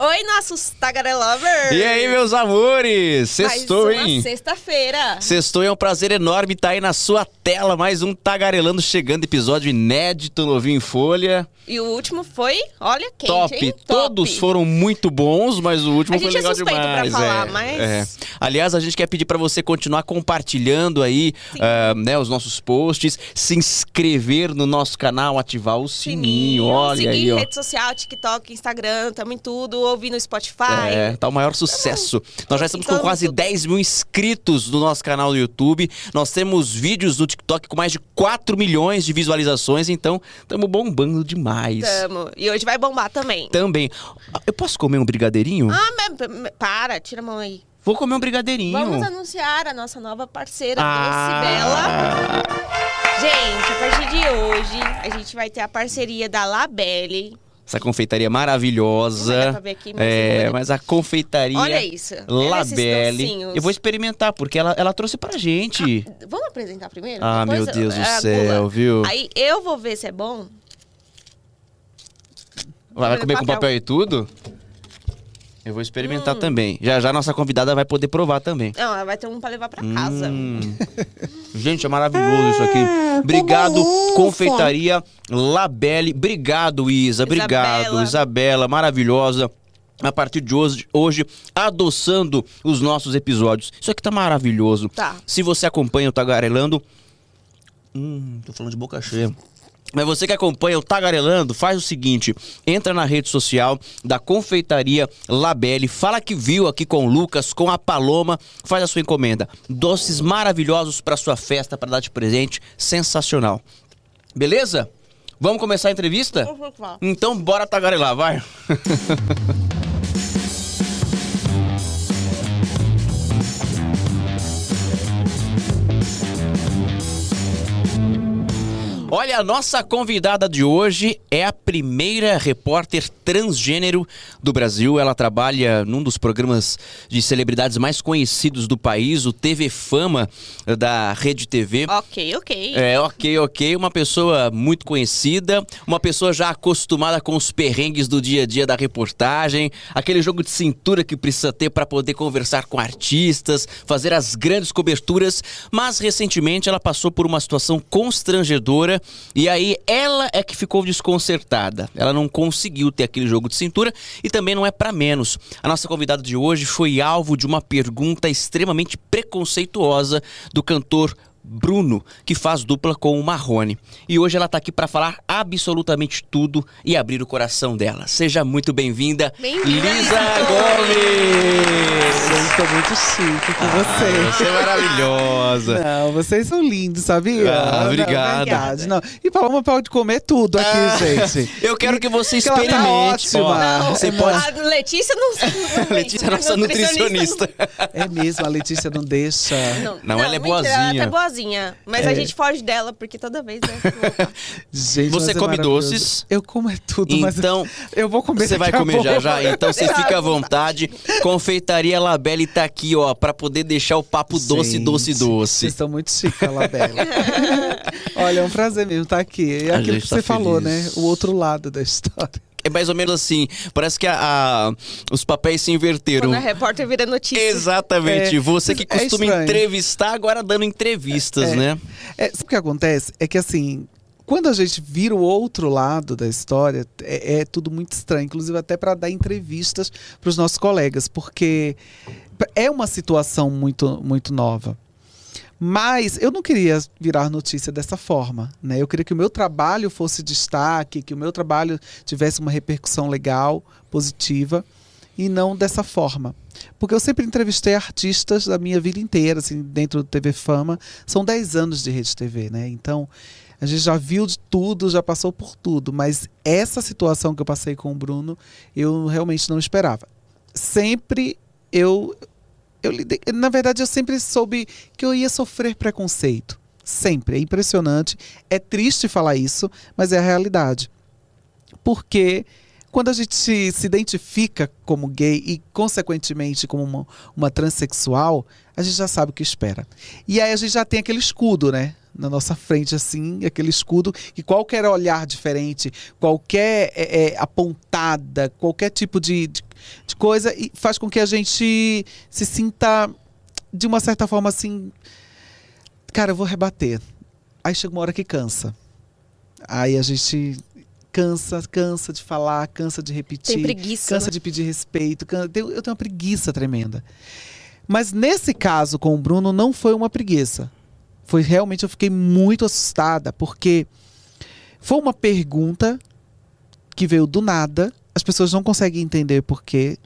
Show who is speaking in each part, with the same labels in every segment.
Speaker 1: Oi, nossos tagarelovers!
Speaker 2: E aí, meus amores? Sextou, hein?
Speaker 1: sexta-feira.
Speaker 2: Sextou é um prazer enorme estar aí na sua tela. Mais um Tagarelando chegando, episódio inédito, novinho em folha.
Speaker 1: E o último foi, olha, quente,
Speaker 2: Top.
Speaker 1: hein?
Speaker 2: Todos
Speaker 1: Top.
Speaker 2: foram muito bons, mas o último
Speaker 1: A
Speaker 2: foi
Speaker 1: gente é
Speaker 2: legal
Speaker 1: pra
Speaker 2: demais.
Speaker 1: falar,
Speaker 2: é,
Speaker 1: mas-
Speaker 2: é. Aliás, a gente quer pedir pra você continuar compartilhando aí ah, né, os nossos posts, se inscrever no nosso canal, ativar o sininho. Olha
Speaker 1: seguir
Speaker 2: aí, ó.
Speaker 1: rede social, TikTok, Instagram, tamo em tudo, ouvir no Spotify.
Speaker 2: É, tá o maior sucesso. Nós já estamos com
Speaker 1: Então,
Speaker 2: quase
Speaker 1: tudo.
Speaker 2: 10 mil inscritos no nosso canal do YouTube. Nós temos vídeos no TikTok com mais de 4 milhões de visualizações, então estamos bombando demais.
Speaker 1: Tamo. E hoje vai bombar também.
Speaker 2: Também. Eu posso comer um brigadeirinho?
Speaker 1: Ah, mas, mas- para, tira a mão aí.
Speaker 2: Vou comer um brigadeirinho.
Speaker 1: Vamos anunciar a nossa nova parceira,
Speaker 2: Ah.
Speaker 1: Doce Bela. Gente, a partir de hoje, a gente vai ter a parceria da Labelle.
Speaker 2: Essa confeitaria maravilhosa.
Speaker 1: Não vai aqui, mas eu
Speaker 2: é, mas a confeitaria
Speaker 1: Olha isso. Esses
Speaker 2: Labelle. Eu vou experimentar, porque ela, ela trouxe pra gente.
Speaker 1: Vamos apresentar primeiro?
Speaker 2: Ah,
Speaker 1: Depois
Speaker 2: meu Deus do
Speaker 1: é
Speaker 2: céu,
Speaker 1: gula.
Speaker 2: viu?
Speaker 1: Aí eu vou ver se é bom.
Speaker 2: Vai
Speaker 1: Vou
Speaker 2: comer com
Speaker 1: papel.
Speaker 2: papel e tudo? Eu vou experimentar
Speaker 1: Hum.
Speaker 2: também. Já já nossa convidada vai poder provar também.
Speaker 1: Não, ela vai ter um pra levar pra casa.
Speaker 2: Hum. Gente, é maravilhoso isso aqui. Obrigado,
Speaker 3: delícia.
Speaker 2: Confeitaria Labelle. Obrigado, Isa. Obrigado,
Speaker 1: Isabela.
Speaker 2: Isabela. Maravilhosa. A partir de hoje, hoje, adoçando os nossos episódios. Isso aqui tá maravilhoso.
Speaker 1: Tá.
Speaker 2: Se você acompanha o Tagarelando. Hum, tô falando de boca cheia. Mas você que acompanha o Tagarelando, faz o seguinte: entra na rede social da Confeitaria Labelle, fala que viu aqui com o Lucas, com a Paloma, faz a sua encomenda. Doces maravilhosos para sua festa, para dar de presente, sensacional. Beleza? Vamos começar a entrevista?
Speaker 1: Uhum.
Speaker 2: Então bora tagarelar, vai. Olha, a nossa convidada de hoje é a primeira repórter transgênero do Brasil. Ela trabalha num dos programas de celebridades mais conhecidos do país, o TV Fama da Rede TV.
Speaker 1: Ok, ok.
Speaker 2: É, ok, ok. Uma pessoa muito conhecida, uma pessoa já acostumada com os perrengues do dia a dia da reportagem, aquele jogo de cintura que precisa ter para poder conversar com artistas, fazer as grandes coberturas. Mas recentemente ela passou por uma situação constrangedora e aí ela é que ficou desconcertada. Ela não conseguiu ter aquele jogo de cintura e também não é para menos. A nossa convidada de hoje foi alvo de uma pergunta extremamente preconceituosa do cantor Bruno, que faz dupla com o Marrone. E hoje ela tá aqui para falar absolutamente tudo e abrir o coração dela. Seja muito bem-vinda,
Speaker 1: Bem-vinda,
Speaker 2: Lisa Gomes!
Speaker 3: Eu tô muito chique com
Speaker 2: Ah,
Speaker 3: vocês.
Speaker 2: Você é maravilhosa.
Speaker 3: Não, vocês são lindos, sabia?
Speaker 2: Ah,
Speaker 3: Não,
Speaker 2: obrigado.
Speaker 3: verdade, não. E Paloma pode comer tudo aqui,
Speaker 2: Ah,
Speaker 3: gente.
Speaker 2: Eu quero que você
Speaker 3: Que ela tá
Speaker 2: experimente.
Speaker 3: ótima. Não,
Speaker 2: você
Speaker 3: não.
Speaker 2: pode.
Speaker 1: A Letícia não. não
Speaker 2: Letícia é nossa nutricionista.
Speaker 3: É mesmo, a Letícia não deixa.
Speaker 1: Não,
Speaker 2: Não, ela é
Speaker 1: mentira, Ela
Speaker 2: boazinha.
Speaker 1: é boazinha. Mas a
Speaker 3: É.
Speaker 1: gente foge dela, porque toda vez, né?
Speaker 3: Gente,
Speaker 2: Você
Speaker 3: mas é
Speaker 2: come
Speaker 3: maravilhoso.
Speaker 2: doces?
Speaker 3: Eu como é tudo, mas
Speaker 2: Então,
Speaker 3: eu vou comer
Speaker 2: Você vai
Speaker 3: a
Speaker 2: comer já
Speaker 3: pouco.
Speaker 2: já, então você fica à vontade. Confeitaria Labelle tá aqui, ó, pra poder deixar o papo doce,
Speaker 3: Gente,
Speaker 2: doce, doce.
Speaker 3: Vocês estão muito chiques, Labelle. Olha, é um prazer mesmo estar aqui. É
Speaker 2: A
Speaker 3: aquilo que
Speaker 2: tá
Speaker 3: você falou, né? O outro lado da história.
Speaker 2: É mais ou menos assim. Parece que a- a- os papéis se inverteram.
Speaker 1: Quando a repórter vira notícia.
Speaker 2: Exatamente.
Speaker 3: É,
Speaker 2: Você que
Speaker 3: é
Speaker 2: costuma
Speaker 3: estranho.
Speaker 2: entrevistar, agora dando entrevistas,
Speaker 3: É.
Speaker 2: né?
Speaker 3: É, sabe o que acontece? É que assim, quando a gente vira o outro lado da história, é, é tudo muito estranho, inclusive até para dar entrevistas para os nossos colegas, porque é uma situação muito, muito nova. Mas eu não queria virar notícia dessa forma, né? Eu queria que o meu trabalho fosse destaque, que o meu trabalho tivesse uma repercussão legal, positiva, e não dessa forma. Porque eu sempre entrevistei artistas da minha vida inteira, assim, dentro do TV Fama. São 10 anos de Rede TV, né? Então, a gente já viu de tudo, já passou por tudo. Mas essa situação que eu passei com o Bruno, eu realmente não esperava. Sempre eu. Eu lidei, na verdade, eu sempre soube que eu ia sofrer preconceito. Sempre. É impressionante. É triste falar isso, mas é a realidade. Porque quando a gente se, identifica como gay e, consequentemente, como uma, uma transexual, a gente já sabe o que espera. E aí a gente já tem aquele escudo, né? Na nossa frente, assim, aquele escudo, que qualquer olhar diferente, qualquer é, é, apontada, qualquer tipo de, de, de coisa, e faz com que a gente se sinta, de uma certa forma, assim, cara, eu vou rebater. Aí chega uma hora que cansa. Aí a gente cansa, cansa de falar, cansa de repetir,
Speaker 1: Tem preguiça,
Speaker 3: cansa
Speaker 1: né?
Speaker 3: de pedir respeito. can- Eu tenho eu tenho uma preguiça tremenda. Mas nesse caso com o Bruno não foi uma preguiça. Foi realmente eu fiquei muito assustada porque foi uma pergunta que veio do nada. As pessoas não conseguem entender por quê,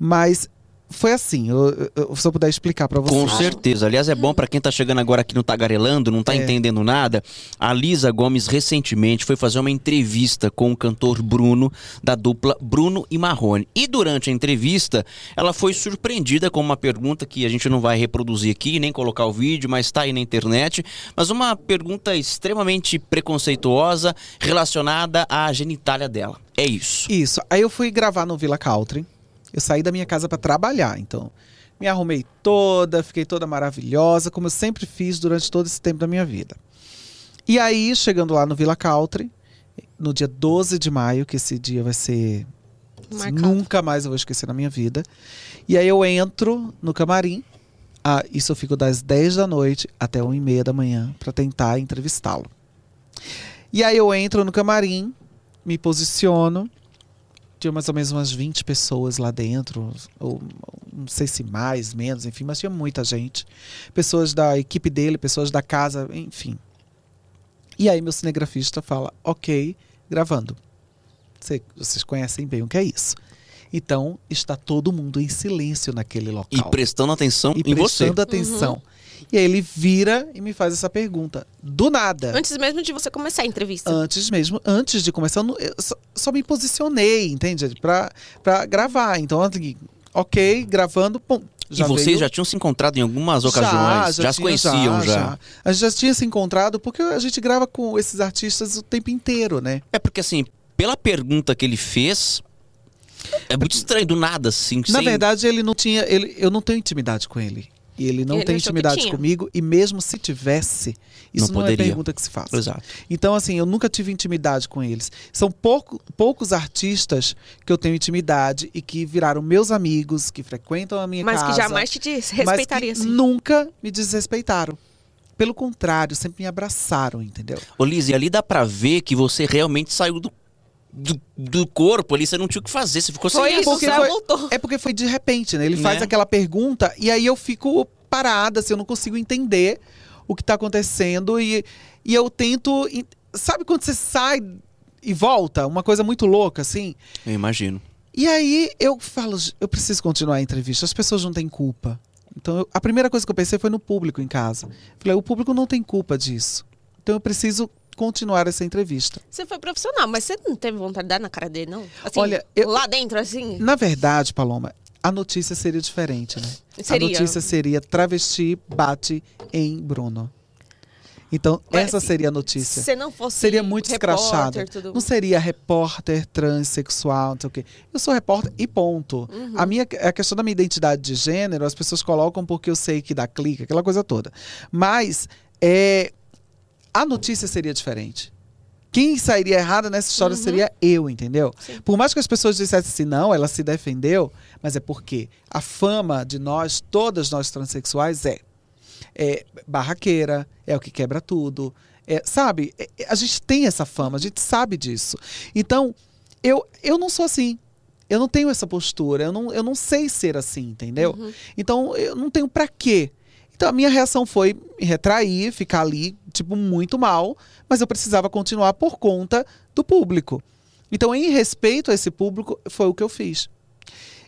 Speaker 3: mas foi assim. Eu, eu- se eu puder explicar para vocês.
Speaker 2: Com certeza. Aliás, é bom pra quem tá chegando agora aqui no Tagarelando, não tá
Speaker 3: É.
Speaker 2: entendendo nada. A Lisa Gomes recentemente foi fazer uma entrevista com o cantor Bruno, da dupla Bruno e Marrone. E durante a entrevista, ela foi surpreendida com uma pergunta que a gente não vai reproduzir aqui, nem colocar o vídeo, mas tá aí na internet. Mas uma pergunta extremamente preconceituosa relacionada à genitália dela. É isso.
Speaker 3: Isso. Aí eu fui gravar no Villa Country. Eu saí da minha casa para trabalhar, então me arrumei toda, fiquei toda maravilhosa, como eu sempre fiz durante todo esse tempo da minha vida. E aí, chegando lá no Villa Country, no dia 12 de maio, que esse dia vai ser
Speaker 1: Marcado.
Speaker 3: nunca mais eu vou esquecer na minha vida. E aí eu entro no camarim. Ah, isso eu fico das 10 da noite até 1 e meia da manhã para tentar entrevistá-lo. E aí eu entro no camarim, me posiciono. Tinha mais ou menos umas 20 pessoas lá dentro, ou não sei se mais, menos, enfim, mas tinha muita gente. Pessoas da equipe dele, pessoas da casa, enfim. E aí meu cinegrafista fala, ok, gravando. Cê- vocês conhecem bem o que é isso. Então, está todo mundo em silêncio naquele local.
Speaker 2: E prestando atenção
Speaker 3: E
Speaker 2: em você.
Speaker 3: prestando atenção. E aí ele vira e me faz essa pergunta. Do nada.
Speaker 1: Antes mesmo de você começar a entrevista.
Speaker 3: Antes mesmo, antes de começar, eu, só, só me posicionei, entende? Pra, pra gravar. Então, assim, ok, gravando, pum.
Speaker 2: e vocês
Speaker 3: veio-
Speaker 2: já tinham se encontrado em algumas ocasiões? Já, se
Speaker 3: tinha,
Speaker 2: conheciam já,
Speaker 3: A gente já tinha se encontrado porque a gente grava com esses artistas o tempo inteiro, né?
Speaker 2: É porque assim, pela pergunta que ele fez, é muito estranho do nada, assim.
Speaker 3: Na
Speaker 2: sem-
Speaker 3: verdade, ele não tinha. Ele, eu não tenho intimidade com ele. E ele não
Speaker 1: Ele
Speaker 3: tem intimidade comigo. E mesmo se tivesse, isso
Speaker 2: Não
Speaker 3: não, é
Speaker 2: poderia.
Speaker 3: pergunta que se faz.
Speaker 2: Exato.
Speaker 3: Então, assim, eu nunca tive intimidade com eles. São pouco- poucos artistas que eu tenho intimidade e que viraram meus amigos, que frequentam a minha
Speaker 1: Mas
Speaker 3: casa.
Speaker 1: que jamais te
Speaker 3: mas
Speaker 1: respeitaria,
Speaker 3: que
Speaker 1: assim.
Speaker 3: nunca me desrespeitaram. Pelo contrário, sempre me abraçaram, entendeu?
Speaker 2: Ô, Liz, e ali dá pra ver que você realmente saiu do, do, do corpo ali, você não tinha o que fazer, você ficou
Speaker 1: Foi
Speaker 2: sem
Speaker 1: isso,
Speaker 3: porque foi-
Speaker 1: voltou.
Speaker 3: É porque foi de repente, né? Ele faz
Speaker 2: Né?
Speaker 3: aquela pergunta e aí eu fico parada, assim, eu não consigo entender o que tá acontecendo e, e eu tento. en- Sabe quando você sai e volta? Uma coisa muito louca, assim?
Speaker 2: Eu imagino.
Speaker 3: E aí eu falo, eu preciso continuar a entrevista, as pessoas não têm culpa. Então eu- a primeira coisa que eu pensei foi no público em casa. Falei, o público não tem culpa disso. Então eu preciso continuar essa entrevista.
Speaker 1: Você foi profissional, mas você não teve vontade de dar na cara dele, não? Assim,
Speaker 3: Olha, eu-
Speaker 1: Lá dentro, assim?
Speaker 3: Na verdade, Paloma, a notícia seria diferente, né?
Speaker 1: Seria.
Speaker 3: A notícia seria travesti bate em Bruno. Então,
Speaker 1: Mas,
Speaker 3: essa seria a notícia.
Speaker 1: Se não fosse
Speaker 3: Seria muito
Speaker 1: repórter,
Speaker 3: escrachada.
Speaker 1: Tudo...
Speaker 3: Não seria repórter transexual, não sei o quê. Eu sou repórter e ponto.
Speaker 1: Uhum.
Speaker 3: A minha a questão da minha identidade de gênero, as pessoas colocam porque eu sei que dá clique, aquela coisa toda. Mas é, a notícia seria diferente. Quem sairia errada nessa história
Speaker 1: Uhum.
Speaker 3: seria eu, entendeu?
Speaker 1: Sim.
Speaker 3: Por mais que as pessoas dissessem assim, não, ela se defendeu, mas é porque a fama de nós, todas nós transexuais, é, é barraqueira, é o que quebra tudo. É, sabe? É- é- a gente tem essa fama, a gente sabe disso. Então, eu, eu não sou assim. Eu não tenho essa postura, eu não, eu não sei ser assim, entendeu?
Speaker 1: Uhum.
Speaker 3: Então, eu não tenho pra quê. Então, a minha reação foi me retrair, ficar ali, tipo, muito mal, mas eu precisava continuar por conta do público. Então, em respeito a esse público, foi o que eu fiz.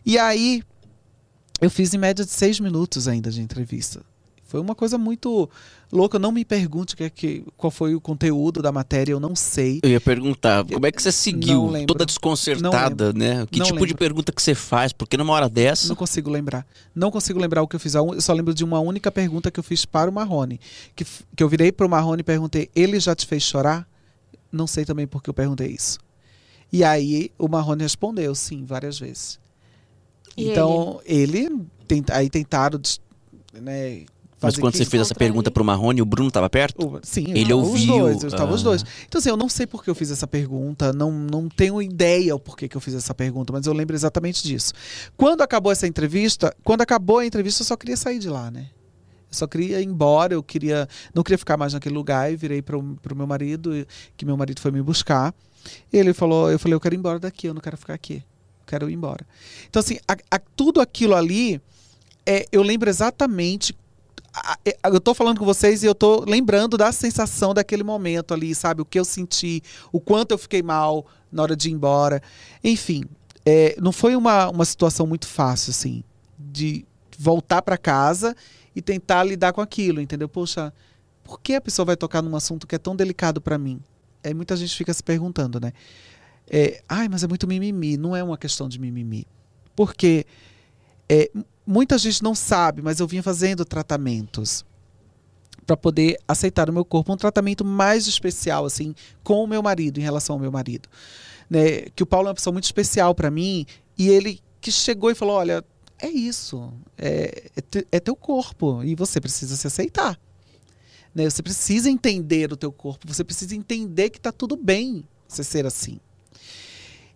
Speaker 3: E aí, eu fiz em média de seis minutos ainda de entrevista. Foi uma coisa muito louca. Não me pergunte que, que, qual foi o conteúdo da matéria, eu não sei.
Speaker 2: Eu ia perguntar, como é que você seguiu? Toda desconcertada, né? Que
Speaker 3: Não
Speaker 2: tipo de
Speaker 3: lembro.
Speaker 2: pergunta que você faz? Porque numa hora dessa.
Speaker 3: Não consigo lembrar. Não consigo lembrar o que eu fiz. Eu só lembro de uma única pergunta que eu fiz para o Marrone. Que, que eu virei para o Marrone e perguntei: ele já te fez chorar? Não sei também por que eu perguntei isso. E aí o Marrone respondeu sim, várias vezes.
Speaker 1: E
Speaker 3: então, ele, tent- aí tentaram né,
Speaker 2: Mas quando você fez essa pergunta pro Marrone, o Bruno estava perto?
Speaker 3: o- Sim,
Speaker 2: Ele ouviu,
Speaker 3: Os dois, estavam os
Speaker 2: ah.
Speaker 3: dois. Então, assim, eu não sei por que eu fiz essa pergunta, não, não tenho ideia o porquê que eu fiz essa pergunta, mas eu lembro exatamente disso. Quando acabou essa entrevista, quando acabou a entrevista, eu só queria sair de lá, né? Eu só queria ir embora, eu queria, não queria ficar mais naquele lugar e virei para o meu marido, que meu marido foi me buscar. E ele falou, eu falei, eu quero ir embora daqui, eu não quero ficar aqui. Eu quero ir embora. Então, assim, a- a- tudo aquilo ali, é, eu lembro exatamente eu tô falando com vocês e eu tô lembrando da sensação daquele momento ali, sabe? O que eu senti, o quanto eu fiquei mal na hora de ir embora. Enfim, é, não foi uma, uma situação muito fácil, assim, de voltar para casa e tentar lidar com aquilo, entendeu? Poxa, por que a pessoa vai tocar num assunto que é tão delicado para mim? É, muita gente fica se perguntando, né? É, Ai, mas é muito mimimi. Não é uma questão de mimimi. Porque é, muita gente não sabe, mas eu vinha fazendo tratamentos para poder aceitar o meu corpo, um tratamento mais especial assim com o meu marido em relação ao meu marido, né? Que o Paulo é uma pessoa muito especial para mim e ele que chegou e falou, olha, é isso, é, é, te- é teu corpo e você precisa se aceitar, né? Você precisa entender o teu corpo, você precisa entender que tá tudo bem você ser assim.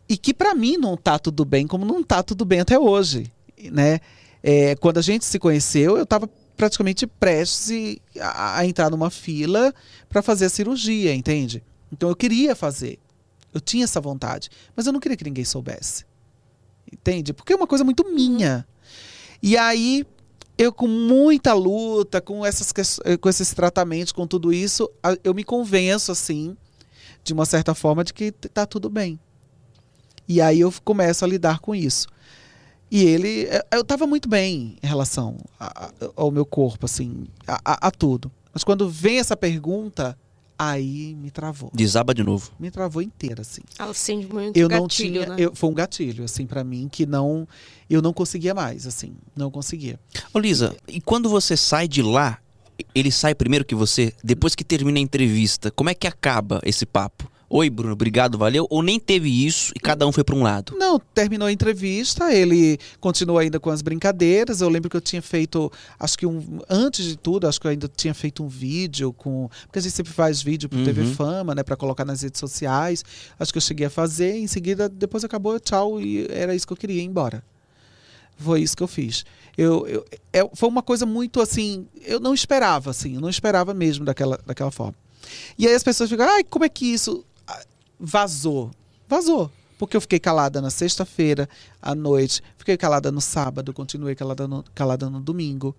Speaker 3: E que para mim não tá tudo bem, como não tá tudo bem até hoje, né? É, quando a gente se conheceu, eu estava praticamente prestes a, a entrar numa fila para fazer a cirurgia, entende? Então eu queria fazer, eu tinha essa vontade, mas eu não queria que ninguém soubesse, entende? Porque é uma coisa muito minha. E aí eu com muita luta, com essas com esses tratamentos, com tudo isso, eu me convenço assim, de uma certa forma, de que tá tudo bem. E aí eu começo a lidar com isso. E ele, eh, eu estava muito bem em relação a- a- ao meu corpo, assim, a, a- a tudo. Mas quando vem essa pergunta, aí me travou.
Speaker 2: Desaba de novo.
Speaker 3: Me travou inteira, assim.
Speaker 1: Ela sente muito
Speaker 3: Eu não
Speaker 1: gatilho,
Speaker 3: tinha,
Speaker 1: né?
Speaker 3: eu- foi um gatilho, assim, para mim que não, eu não conseguia mais, assim, não conseguia.
Speaker 2: Ô Lisa, e quando você sai de lá, ele sai primeiro que você? Depois que termina a entrevista, como é que acaba esse papo? Oi, Bruno, obrigado, valeu? Ou nem teve isso e cada um foi pra um lado?
Speaker 3: Não, terminou a entrevista, ele continuou ainda com as brincadeiras. Eu lembro que eu tinha feito, acho que um, antes de tudo, acho que eu ainda tinha feito um vídeo com, porque a gente sempre faz vídeo pro TV
Speaker 2: Uhum.
Speaker 3: Fama, né, para colocar nas redes sociais. Acho que eu cheguei a fazer, em seguida depois acabou, tchau e era isso que eu queria ir embora. Foi isso que eu fiz. Eu, eu- é- foi uma coisa muito assim, eu não esperava assim, eu não esperava mesmo daquela, daquela forma. E aí as pessoas ficam, ai, como é que isso vazou? Vazou. Porque eu fiquei calada na sexta-feira à noite, fiquei calada no sábado, continuei calada no, calada no domingo.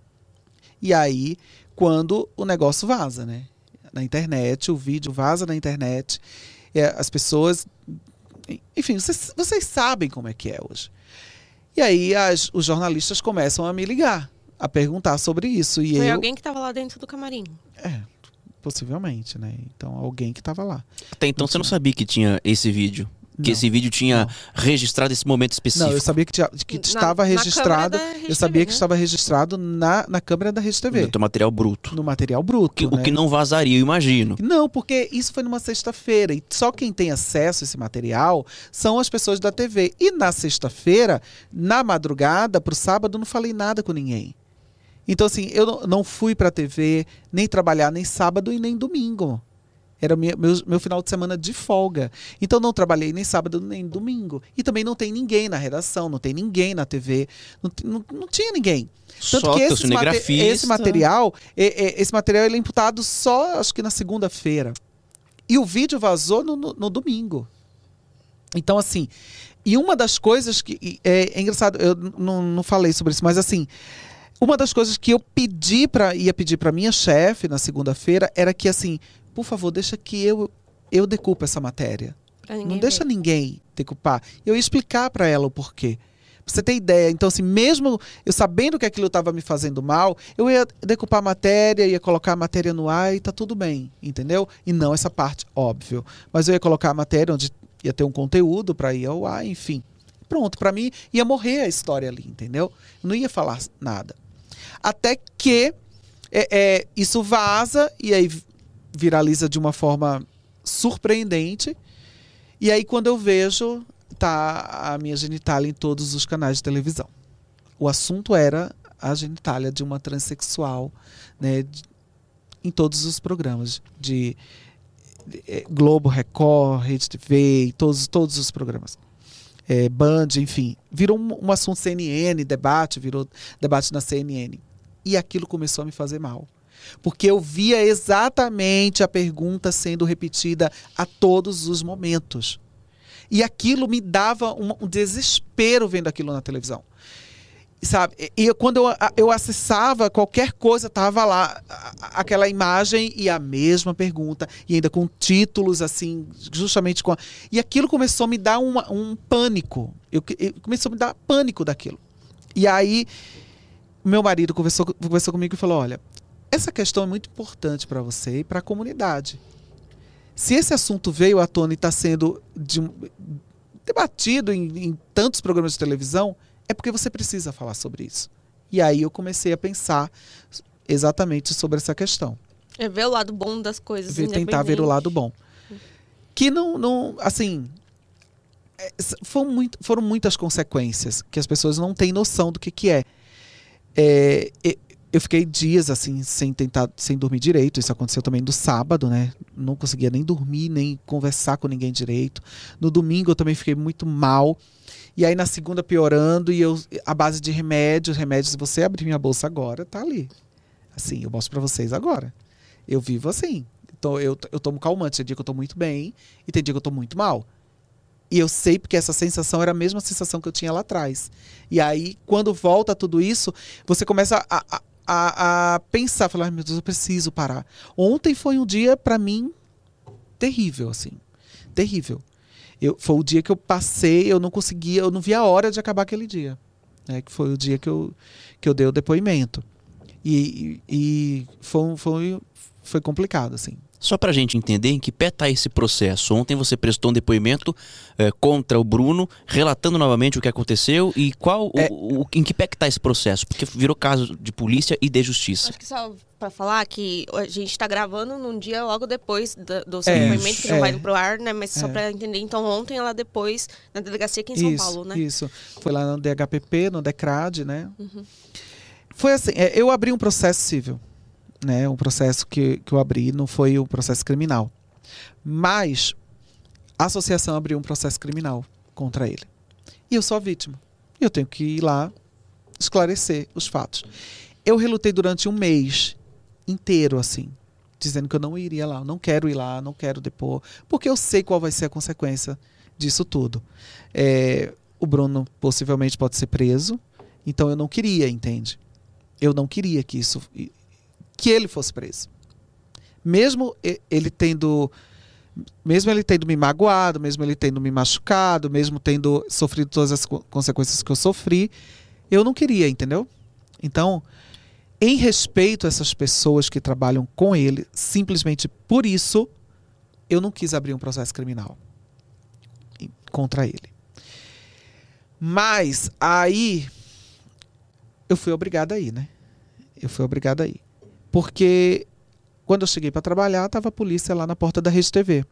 Speaker 3: E aí, quando o negócio vaza, né? Na internet, o vídeo vaza na internet, é, as pessoas. Enfim, vocês, vocês sabem como é que é hoje. E aí as- os jornalistas começam a me ligar, a perguntar sobre isso. E
Speaker 1: Foi
Speaker 3: eu,
Speaker 1: alguém que tava lá dentro do camarim.
Speaker 3: É, possivelmente, né? Então, alguém que estava lá.
Speaker 2: Até então você não sabia que tinha esse vídeo. Que
Speaker 3: Não,
Speaker 2: esse vídeo tinha
Speaker 3: não.
Speaker 2: registrado esse momento específico.
Speaker 3: Não, eu sabia que, tinha- que
Speaker 1: Na-
Speaker 3: estava
Speaker 1: na
Speaker 3: registrado.
Speaker 1: Rede
Speaker 3: eu sabia
Speaker 1: TV,
Speaker 3: que
Speaker 1: né?
Speaker 3: estava registrado na, na câmera da Rede TV,
Speaker 2: No teu material bruto.
Speaker 3: no material bruto.
Speaker 2: Que- O
Speaker 3: né?
Speaker 2: que não vazaria, eu imagino.
Speaker 3: Não, porque isso foi numa sexta-feira e só quem tem acesso a esse material são as pessoas da TV. E na sexta-feira, na madrugada, pro sábado, eu não falei nada com ninguém. Então, assim, eu não- fui pra TV, nem trabalhar nem sábado e nem domingo. Era meu, meu, meu final de semana de folga. Então, não trabalhei nem sábado nem domingo. E também não tem ninguém na redação, não tem ninguém na TV, não, não, não tinha ninguém.
Speaker 2: Só teu
Speaker 3: esses mate- esse material, é- é- esse material ele é imputado só, acho que na segunda-feira. E o vídeo vazou no, no- no domingo. Então, assim, e uma das coisas que. É, é engraçado, eu não falei sobre isso, mas assim. Uma das coisas que eu pedi para ia pedir para minha chefe na segunda-feira era que assim, por favor, deixa que eu eu decupo essa matéria. Não deixa
Speaker 1: ver.
Speaker 3: ninguém decupar. Eu ia explicar para ela o porquê. Pra você ter ideia. Então, assim, mesmo eu sabendo que aquilo estava me fazendo mal, eu ia decupar a matéria, ia colocar a matéria no ar e tá tudo bem, entendeu? E não essa parte, óbvio. Mas eu ia colocar a matéria onde ia ter um conteúdo para ir ao ar, enfim. Pronto, para mim ia morrer a história ali, entendeu? Eu não ia falar nada. Até que é, é, isso vaza e aí viraliza de uma forma surpreendente. E aí, quando eu vejo, tá a minha genitália em todos os canais de televisão. O assunto era a genitália de uma transexual, né, de- em todos os programas de, de, eh, Globo, Record, Rede TV, todos, todos os programas. É, Band, enfim, virou um, um assunto CNN, debate, virou debate na CNN. E aquilo começou a me fazer mal. Porque eu via exatamente a pergunta sendo repetida a todos os momentos. E aquilo me dava um, um desespero vendo aquilo na televisão. Sabe? E quando eu, eu acessava qualquer coisa, tava lá aquela imagem e a mesma pergunta, e ainda com títulos assim, justamente com. a- E aquilo começou a me dar uma- um pânico. Eu, eu- começou a me dar pânico daquilo. E aí, meu marido conversou, conversou comigo e falou: olha, essa questão é muito importante para você e para a comunidade. Se esse assunto veio à tona e está sendo de debatido em, em tantos programas de televisão, é porque você precisa falar sobre isso. E aí eu comecei a pensar exatamente sobre essa questão.
Speaker 1: É ver o lado bom das coisas.
Speaker 3: Ver- tentar ver o lado bom. Que não, não assim, é, foram, muito, foram muitas consequências que as pessoas não têm noção do que, que é. É, eu fiquei dias assim sem tentar, sem dormir direito. Isso aconteceu também no sábado, né? Não conseguia nem dormir, nem conversar com ninguém direito. No domingo eu também fiquei muito mal. E aí na segunda piorando e eu a base de remédios, remédios, se você abrir minha bolsa agora, tá ali. Assim, eu mostro pra vocês agora. Eu vivo assim. Então eu, eu tomo calmante, tem dia que eu tô muito bem e tem dia que eu tô muito mal. E eu sei porque essa sensação era a mesma sensação que eu tinha lá atrás. E aí, quando volta tudo isso, você começa a, a, a, pensar, falar, "Ai, meu Deus, eu preciso parar. Ontem foi um dia, pra mim, terrível, assim. Terrível. Eu, foi o dia que eu passei, eu não conseguia, eu não via a hora de acabar aquele dia. Né? Que foi o dia que eu, que eu dei o depoimento. E, e, e foi, foi, foi complicado, assim.
Speaker 2: Só pra gente entender em que pé tá esse processo. Ontem você prestou um depoimento eh, contra o Bruno, relatando novamente o que aconteceu e qual o-
Speaker 3: É.
Speaker 2: o, em que pé que tá esse processo, porque virou caso de polícia e de justiça.
Speaker 1: Acho que só pra falar que a gente tá gravando num dia logo depois do seu
Speaker 3: É,
Speaker 1: depoimento, que não
Speaker 3: é.
Speaker 1: vai pro ar, né? Mas só
Speaker 3: É.
Speaker 1: pra entender. Então, ontem ela depois, na delegacia aqui em São
Speaker 3: isso,
Speaker 1: Paulo, né?
Speaker 3: Isso. Foi lá no DHPP, no DECRAD, né?
Speaker 1: Uhum.
Speaker 3: Foi assim, é, eu abri um processo civil, né? Um processo que, que eu abri não foi o processo criminal. Mas a associação abriu um processo criminal contra ele. E eu sou a vítima. Eu tenho que ir lá esclarecer os fatos. Eu relutei durante um mês inteiro, assim, dizendo que eu não iria lá, não quero ir lá, não quero depor, porque eu sei qual vai ser a consequência disso tudo. É, o Bruno possivelmente pode ser preso, então eu não queria, entende? Eu não queria que isso que ele fosse preso. Mesmo ele tendo mesmo ele tendo me magoado, mesmo ele tendo me machucado, mesmo tendo sofrido todas as co- consequências que eu sofri, eu não queria, entendeu? Então, em respeito a essas pessoas que trabalham com ele, simplesmente por isso, eu não quis abrir um processo criminal contra ele. Mas aí eu fui obrigada a ir, né? Eu fui obrigada a ir. Porque quando eu cheguei para trabalhar, tava a polícia lá na porta da Rede TV.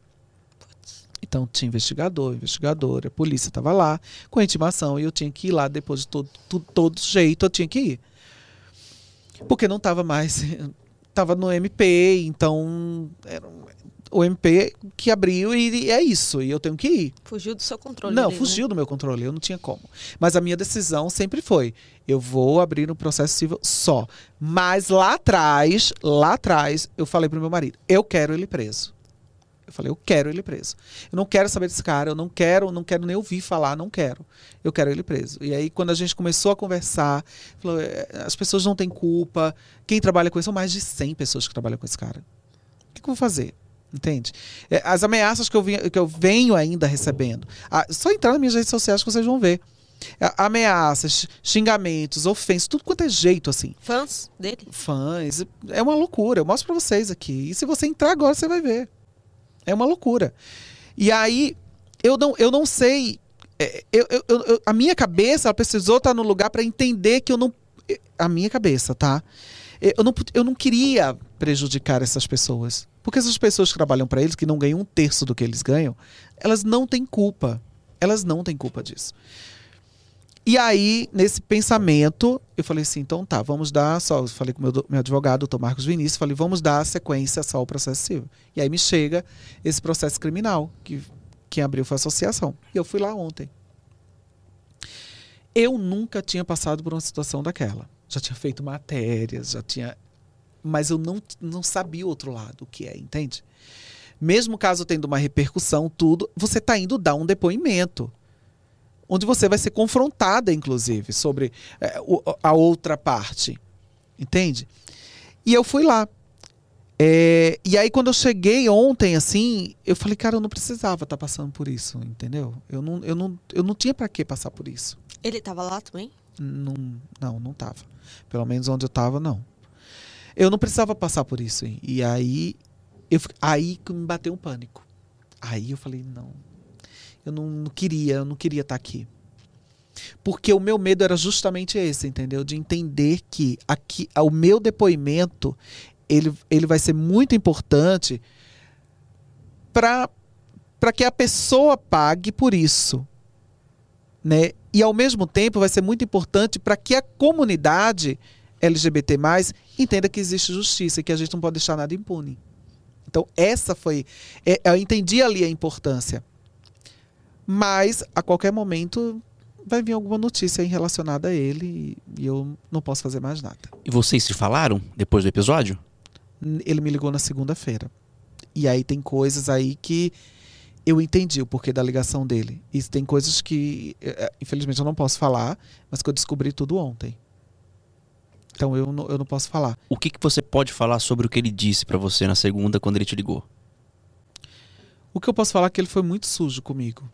Speaker 3: Então tinha investigador, investigadora, a polícia estava lá com a intimação e eu tinha que ir lá depois de todo, todo, todo jeito, eu tinha que ir. Porque não estava mais. Estava no MP, então era o MP que abriu e, e é isso, e eu tenho que ir.
Speaker 1: Fugiu do seu controle.
Speaker 3: Não,
Speaker 1: ali, né?
Speaker 3: fugiu do meu controle, eu não tinha como. Mas a minha decisão sempre foi: eu vou abrir um processo civil só. Mas lá atrás, lá atrás, eu falei pro meu marido: eu quero ele preso. Eu falei: eu quero ele preso. Eu não quero saber desse cara, eu não quero, não quero nem ouvir falar, não quero. Eu quero ele preso. E aí, quando a gente começou a conversar, falou: "É, as pessoas não têm culpa. Quem trabalha com isso são mais de 100 pessoas que trabalham com esse cara. O que, que eu vou fazer? Entende? É, As ameaças que eu, vi- que eu venho ainda recebendo. Ah, só entrar nas minhas redes sociais que vocês vão ver. Ameaças, xingamentos, ofensas, tudo quanto é jeito, assim.
Speaker 1: Fãs dele?
Speaker 3: Fãs. É uma loucura. Eu mostro pra vocês aqui. E se você entrar agora, você vai ver. É uma loucura. E aí, eu não, eu não sei. é, eu- eu- eu- eu- a minha cabeça, ela precisou estar no lugar para entender que eu não. A minha cabeça, tá? Eu não, eu não queria prejudicar essas pessoas. Porque essas pessoas que trabalham para eles, que não ganham um terço do que eles ganham, elas não têm culpa. Elas não têm culpa disso. E aí, nesse pensamento, eu falei assim: então tá, vamos dar só. Eu falei com meu, meu advogado, doutor Marcos Vinícius, falei: vamos dar sequência só ao processo civil. E aí me chega esse processo criminal, que quem abriu foi a associação. E eu fui lá ontem. Eu nunca tinha passado por uma situação daquela. Já tinha feito matérias, já tinha. Mas eu não, não sabia o outro lado, o que é, entende? Mesmo caso tendo uma repercussão, tudo, você está indo dar um depoimento. Onde você vai ser confrontada, inclusive, sobre é, a outra parte. Entende? E eu fui lá. É, e aí, quando eu cheguei ontem, assim, eu falei, cara, eu não precisava estar passando por isso, entendeu? Eu não, eu não, eu não tinha para que passar por isso.
Speaker 1: Ele tava lá também?
Speaker 3: Não, não, não tava. Pelo menos onde eu tava, não. Eu não precisava passar por isso. E aí, eu, aí me bateu um pânico. Aí eu falei, não. Eu não, não queria, eu não queria estar aqui. Porque o meu medo era justamente esse, entendeu? De entender que aqui, o meu depoimento, ele, ele vai ser muito importante para que a pessoa pague por isso né? E ao mesmo tempo vai ser muito importante para que a comunidade LGBT+, entenda que existe justiça e que a gente não pode deixar nada impune. Então essa foi, é, eu entendi ali a importância. Mas a qualquer momento vai vir alguma notícia relacionada a ele e eu não posso fazer mais nada.
Speaker 2: E vocês se falaram depois do episódio?
Speaker 3: Ele me ligou na segunda-feira. E aí tem coisas aí que eu entendi o porquê da ligação dele. E tem coisas que, eh, infelizmente, eu não posso falar, mas que eu descobri tudo ontem. Então eu não, eu não posso falar.
Speaker 2: O que, que você pode falar sobre o que ele disse pra você na segunda quando ele te ligou?
Speaker 3: O que eu posso falar é que ele foi muito sujo comigo.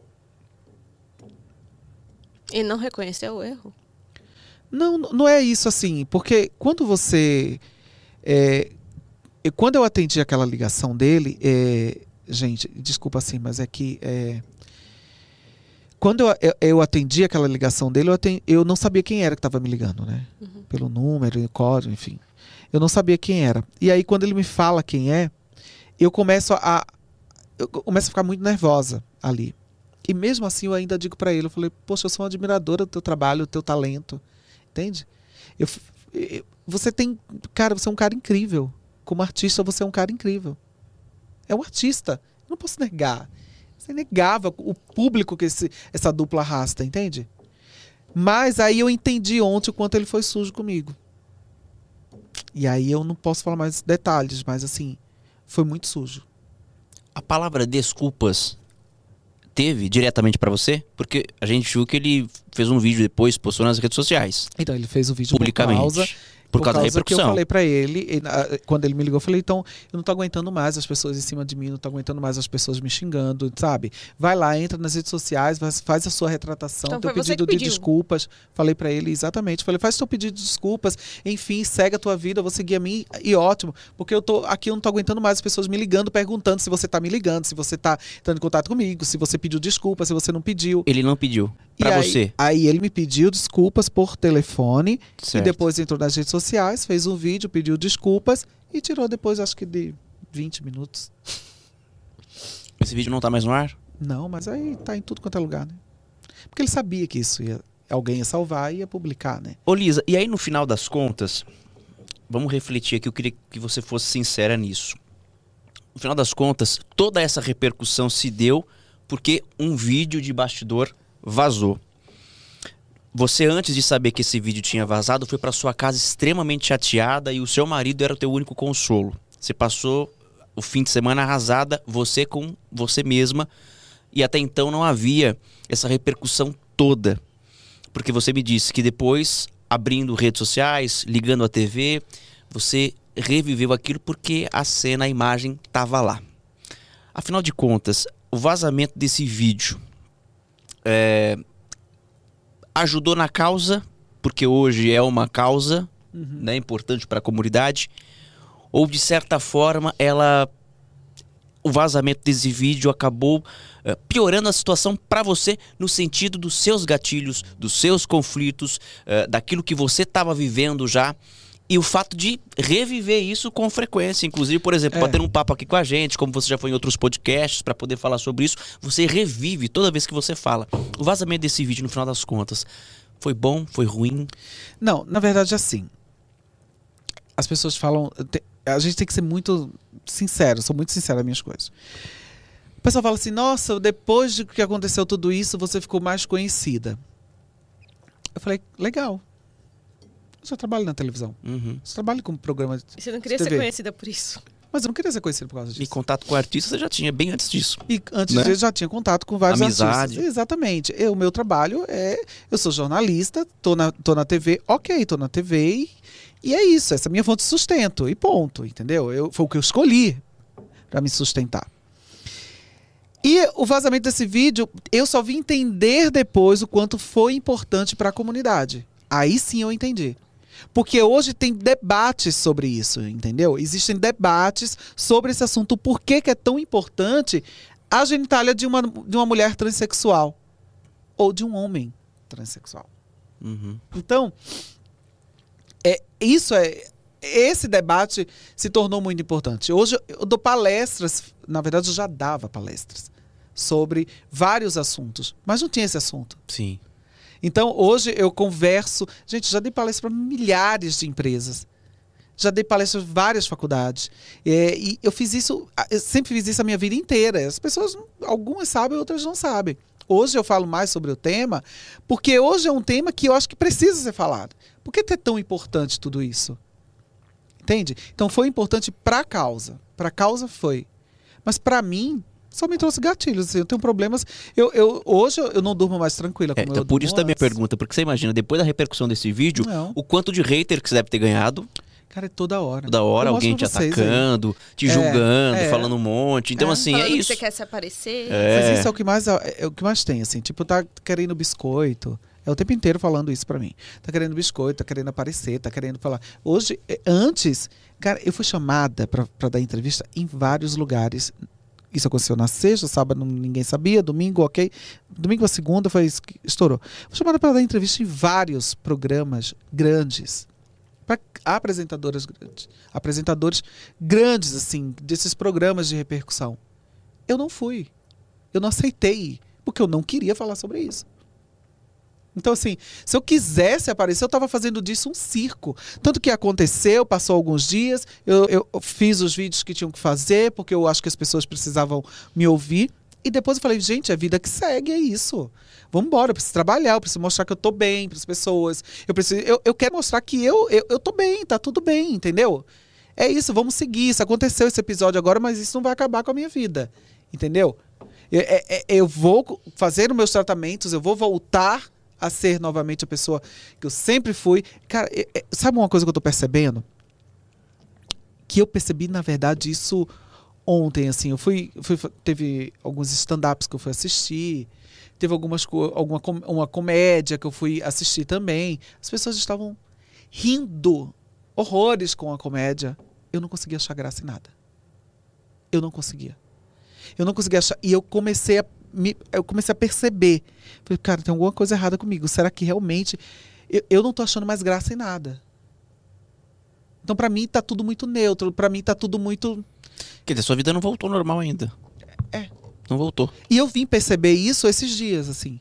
Speaker 1: Ele não reconheceu o erro?
Speaker 3: Não, não é isso assim, porque quando você. é, quando eu atendi aquela ligação dele, é, gente, desculpa assim, mas é que. é, quando eu, eu, eu atendi aquela ligação dele, eu, aten- eu não sabia quem era que estava me ligando, né?
Speaker 1: Uhum.
Speaker 3: Pelo número, código, enfim. Eu não sabia quem era. E aí, quando ele me fala quem é, eu começo a. Eu começo a ficar muito nervosa ali. E mesmo assim, eu ainda digo pra ele: eu falei, poxa, eu sou uma admiradora do teu trabalho, do teu talento. Entende? Eu, eu- você tem. Cara, você é um cara incrível. Como artista, você é um cara incrível. É um artista. Eu não posso negar. Você negava o público que esse- essa dupla arrasta, entende? Mas aí eu entendi ontem o quanto ele foi sujo comigo. E aí eu não posso falar mais detalhes, mas assim, foi muito sujo.
Speaker 2: A palavra desculpas teve diretamente pra você? Porque a gente viu que ele fez um vídeo depois, postou nas redes sociais,
Speaker 3: Então ele fez o vídeo
Speaker 2: publicamente. Por causa da
Speaker 3: que eu
Speaker 2: repercussão.
Speaker 3: falei pra ele, e, quando ele me ligou, eu falei, então, eu não tô aguentando mais as pessoas em cima de mim, não tô aguentando mais as pessoas me xingando, sabe? Vai lá, entra nas redes sociais, faz, faz a sua retratação,
Speaker 1: Então
Speaker 3: teu
Speaker 1: você
Speaker 3: pedido de desculpas. Falei pra ele, exatamente. Falei, faz teu pedido de desculpas, enfim, segue a tua vida, vou seguir a mim, e ótimo. Porque eu tô aqui, eu não tô aguentando mais as pessoas me ligando, perguntando se você tá me ligando, se você tá entrando em contato comigo, se você pediu desculpa, se você não pediu.
Speaker 2: Ele não pediu. Pra
Speaker 3: e aí,
Speaker 2: você.
Speaker 3: Aí ele me pediu desculpas por telefone, e
Speaker 2: Certo.
Speaker 3: depois entrou nas redes sociais, fez um vídeo, pediu desculpas e tirou depois, acho que de 20 minutos.
Speaker 2: Esse vídeo não tá mais no ar?
Speaker 3: Não, mas aí tá em tudo quanto é lugar, né? Porque ele sabia que isso ia. Alguém ia salvar e ia publicar, né?
Speaker 2: Ô Lisa, e aí no final das contas, vamos refletir aqui, eu queria que você fosse sincera nisso. No final das contas, toda essa repercussão se deu porque um vídeo de bastidor vazou. Você, antes de saber que esse vídeo tinha vazado, foi para sua casa extremamente chateada e o seu marido era o teu único consolo. Você passou o fim de semana arrasada, você com você mesma, e até então não havia essa repercussão toda. Porque você me disse que depois, abrindo redes sociais, ligando a TV, você reviveu aquilo porque a cena, a imagem estava lá. Afinal de contas, o vazamento desse vídeo é, ajudou na causa, porque hoje é uma causa né, importante para a comunidade, ou de certa forma ela o vazamento desse vídeo acabou eh, piorando a situação para você no sentido dos seus gatilhos, dos seus conflitos, eh, daquilo que você estava vivendo já. E o fato de reviver isso com frequência, inclusive, por exemplo,
Speaker 3: É.
Speaker 2: bater um papo aqui com a gente, como você já foi em outros podcasts para poder falar sobre isso, você revive toda vez que você fala. O vazamento desse vídeo, no final das contas, Foi bom? Foi ruim?
Speaker 3: Não, na verdade, assim. As pessoas falam. A gente tem que ser muito sincero, sou muito sincero nas minhas coisas. O pessoal fala assim: nossa, depois de que aconteceu tudo isso, você ficou mais conhecida. Eu falei: legal. Eu já trabalho na televisão.
Speaker 2: Uhum.
Speaker 3: Eu trabalho com programa. de-
Speaker 1: Você não queria
Speaker 3: TV.
Speaker 1: ser conhecida por isso.
Speaker 3: Mas eu não queria ser conhecido por causa
Speaker 2: E
Speaker 3: disso.
Speaker 2: contato com artista você já tinha bem antes disso.
Speaker 3: E antes
Speaker 2: Né?
Speaker 3: disso, eu já tinha contato com vários
Speaker 2: Amizade.
Speaker 3: artistas. Exatamente. O meu trabalho é. Eu sou jornalista, tô na, tô na TV, ok, tô na TV e, e é isso. Essa é a minha fonte de sustento. E ponto, entendeu? Eu, foi o que eu escolhi para me sustentar. E o vazamento desse vídeo, eu só vim entender depois o quanto foi importante para a comunidade. Aí sim eu entendi. Porque hoje tem debates sobre isso, entendeu? Existem debates sobre esse assunto. Por que, que é tão importante a genitália de uma, de uma mulher transexual? Ou de um homem transexual.
Speaker 2: Uhum.
Speaker 3: Então, é, isso é. Esse debate se tornou muito importante. Hoje eu dou palestras, na verdade eu já dava palestras sobre vários assuntos, mas não tinha esse assunto.
Speaker 2: Sim.
Speaker 3: Então, hoje eu converso. Gente, já dei palestra para milhares de empresas. Já dei palestra em várias faculdades. É, e eu fiz isso, eu sempre fiz isso a minha vida inteira. As pessoas, algumas sabem, outras não sabem. Hoje eu falo mais sobre o tema, porque hoje é um tema que eu acho que precisa ser falado. Por que é tão importante tudo isso? Entende? Então foi importante para a causa. Para a causa foi. Mas para mim, só me trouxe gatilhos. assim, eu tenho problemas. Eu, eu, hoje eu não durmo mais tranquila.
Speaker 2: É, então,
Speaker 3: eu
Speaker 2: por isso da minha
Speaker 3: antes.
Speaker 2: pergunta, porque você imagina, depois da repercussão desse vídeo,
Speaker 3: Não.
Speaker 2: o quanto de hater que você deve ter ganhado,
Speaker 3: Cara, é toda hora.
Speaker 2: toda hora,
Speaker 3: Eu
Speaker 2: alguém te
Speaker 3: vocês aí.
Speaker 2: atacando, te
Speaker 3: É,
Speaker 2: julgando,
Speaker 3: é.
Speaker 2: falando um monte. Então,
Speaker 3: É.
Speaker 2: assim, é
Speaker 1: Falando que
Speaker 2: isso.
Speaker 1: você quer se aparecer.
Speaker 2: É.
Speaker 3: Mas isso é o que mais é o que mais tem, assim, tipo, tá querendo biscoito. É o tempo inteiro falando isso pra mim. Tá querendo biscoito, tá querendo aparecer, tá querendo falar. Hoje, antes, cara, eu fui chamada pra dar entrevista em vários lugares. Isso aconteceu na sexta, sábado ninguém sabia, domingo, ok. Domingo a segunda foi isso que estourou. Fui chamada para dar entrevista em vários programas grandes. Para apresentadoras grandes. Apresentadores grandes, assim, desses programas de repercussão. Eu não fui. Eu não aceitei porque eu não queria falar sobre isso. Então, assim, se eu quisesse aparecer, eu estava fazendo disso um circo. Tanto que aconteceu, passou alguns dias, eu, eu fiz os vídeos que tinham que fazer, porque eu acho que as pessoas precisavam me ouvir. E depois eu falei, gente, é a vida que segue, é isso. Vamos embora, eu preciso trabalhar, eu preciso mostrar que eu tô bem para as pessoas. Eu, preciso, eu, eu quero mostrar que eu, eu, eu tô bem, tá tudo bem, entendeu? É isso, vamos seguir. Isso aconteceu esse episódio agora, mas isso não vai acabar com a minha vida. Entendeu? Eu, é- é- eu vou fazer os meus tratamentos, eu vou voltar a ser novamente a pessoa que eu sempre fui. Cara, é- é- sabe uma coisa que eu tô percebendo? Que eu percebi, na verdade, isso ontem, assim. Eu fui. fui teve alguns stand-ups que eu fui assistir. Teve algumas, alguma uma comédia que eu fui assistir também. As pessoas estavam rindo horrores com a comédia. Eu não conseguia achar graça em nada. Eu não conseguia. Eu não conseguia achar. E eu comecei a, me, eu comecei a perceber. Falei, cara, tem alguma coisa errada comigo. Será que realmente. Eu, eu não tô achando mais graça em nada. Então, pra mim, tá tudo muito neutro. Pra mim, tá tudo muito.
Speaker 2: Quer dizer, sua vida não voltou normal ainda.
Speaker 3: É.
Speaker 2: Não voltou.
Speaker 3: E eu vim perceber isso esses dias, assim.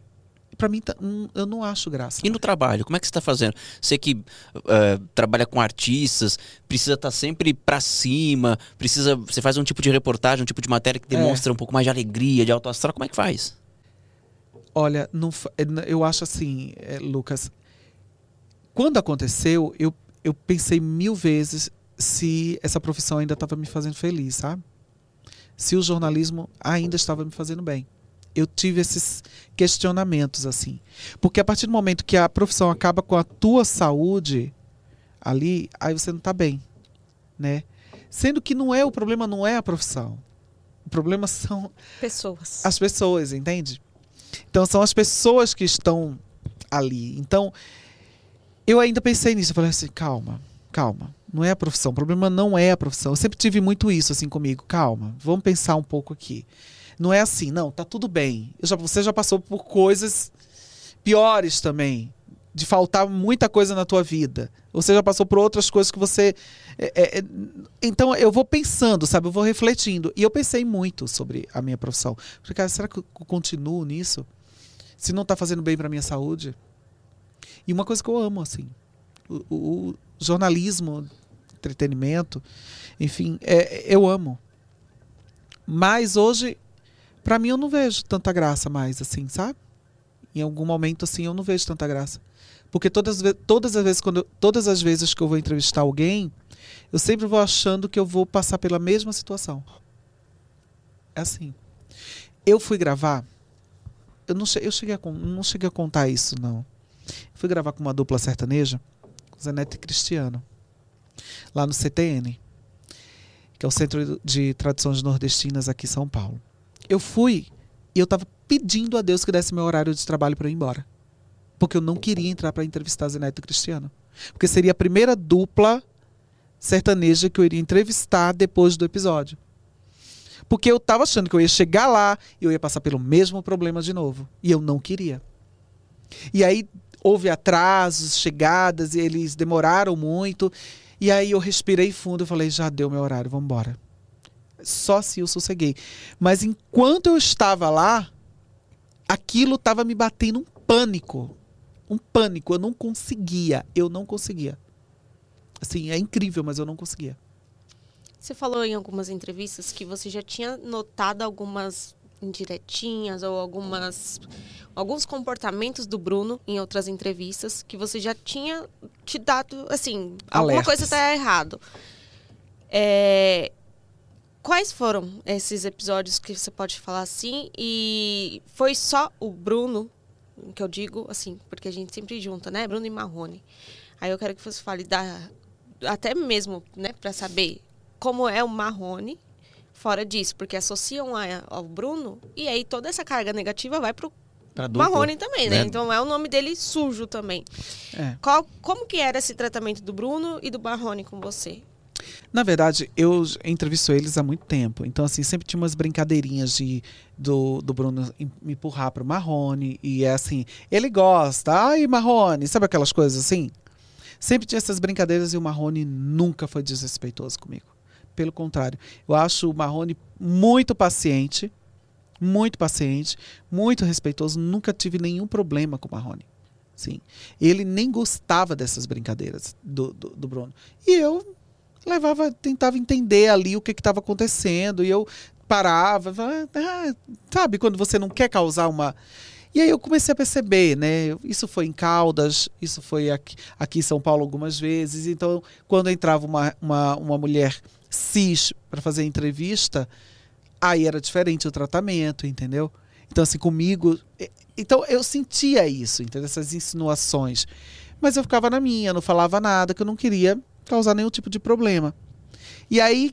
Speaker 3: Pra mim, tá- hum, eu não acho graça.
Speaker 2: E no trabalho, como é que você está fazendo? Você que eh, trabalha com artistas, precisa estar sempre pra cima, precisa. Você faz um tipo de reportagem, um tipo de matéria que
Speaker 3: É.
Speaker 2: demonstra um pouco mais de alegria, de alto astral. Como é que faz?
Speaker 3: Olha, não é, n- eu acho assim, é, Lucas. Quando aconteceu, eu, eu pensei mil vezes se essa profissão ainda estava me fazendo feliz, sabe? Se o jornalismo ainda estava me fazendo bem. Eu tive esses questionamentos, assim. Porque a partir do momento que a profissão acaba com a tua saúde ali, aí você não está bem, né? Sendo que não é o problema, não é a profissão. O problema são
Speaker 1: Pessoas.
Speaker 3: as pessoas, entende? Então são as pessoas que estão ali. Então eu ainda pensei nisso, eu falei assim, calma, calma, não é a profissão, o problema não é a profissão. Eu sempre tive muito isso assim comigo, calma, vamos pensar um pouco aqui. Não é assim, não, tá tudo bem. Já, você já passou por coisas piores também, de faltar muita coisa na tua vida. Você já passou por outras coisas que você. é, é, é, então eu vou pensando, sabe? Eu vou refletindo. E eu pensei muito sobre a minha profissão. Falei, cara, será que eu continuo nisso? Se não está fazendo bem para minha saúde? E uma coisa que eu amo, assim, o, o- o jornalismo, entretenimento, enfim, é, eu amo. Mas hoje, pra mim, eu não vejo tanta graça mais, assim, sabe? Em algum momento, assim, eu não vejo tanta graça. Porque todas, todas, as vezes, quando eu- todas as vezes que eu vou entrevistar alguém, eu sempre vou achando que eu vou passar pela mesma situação. É assim. Eu fui gravar. Eu não, eu cheguei a, não cheguei a contar isso, não. Fui gravar com uma dupla sertaneja, Zé Neto e Cristiano, lá no CTN, que é o Centro de Tradições Nordestinas aqui em São Paulo. Eu fui e eu tava pedindo a Deus que desse meu horário de trabalho para eu ir embora. Porque eu não queria entrar para entrevistar Zé Neto e Cristiano. Porque seria a primeira dupla sertaneja que eu iria entrevistar depois do episódio. Porque eu tava achando que eu ia chegar lá e eu ia passar pelo mesmo problema de novo. E eu não queria. E aí houve atrasos, chegadas, e eles demoraram muito. E aí eu respirei fundo e falei, já deu meu horário, vamos embora. Só assim eu sosseguei. Mas enquanto eu estava lá, aquilo estava me batendo um pânico. Um pânico. Eu não conseguia. Eu não conseguia. Assim, é incrível, mas eu não conseguia.
Speaker 1: Você falou em algumas entrevistas que você já tinha notado algumas indiretinhas ou algumas alguns comportamentos do Bruno em outras entrevistas que você já tinha te dado assim alguma
Speaker 3: Alertas.
Speaker 1: coisa está errado. É, quais foram esses episódios que você pode falar assim e foi só o Bruno que eu digo assim porque a gente sempre junta né Bruno e Marrone. Aí eu quero que você fale da até mesmo né para saber como é o Marrone fora disso, porque associam a- ao Bruno e aí toda essa carga negativa vai pro
Speaker 2: dupla,
Speaker 1: Marrone também, né?
Speaker 2: né?
Speaker 1: Então é o nome dele sujo também.
Speaker 3: É.
Speaker 1: Qual, como que era esse tratamento do Bruno e do Marrone com você?
Speaker 3: Na verdade, eu entrevisto eles há muito tempo. Então, assim, sempre tinha umas brincadeirinhas de, do, do Bruno me empurrar pro Marrone. E é assim, ele gosta. Ai, Marrone, sabe aquelas coisas assim? Sempre tinha essas brincadeiras e o Marrone nunca foi desrespeitoso comigo. Pelo contrário, eu acho o Marrone muito paciente, muito paciente, muito respeitoso. Nunca tive nenhum problema com o Marrone. Sim. Ele nem gostava dessas brincadeiras do, do, do Bruno. E eu levava, tentava entender ali o que estava acontecendo. E eu parava, ah, sabe, quando você não quer causar uma. E aí eu comecei a perceber, né? Isso foi em Caldas, isso foi aqui, aqui em São Paulo algumas vezes. Então, quando entrava uma, uma, uma mulher cis para fazer entrevista, aí era diferente o tratamento, entendeu? Então, assim, comigo. Então, eu sentia isso, entendeu? Essas insinuações. Mas eu ficava na minha, não falava nada, que eu não queria causar nenhum tipo de problema. E aí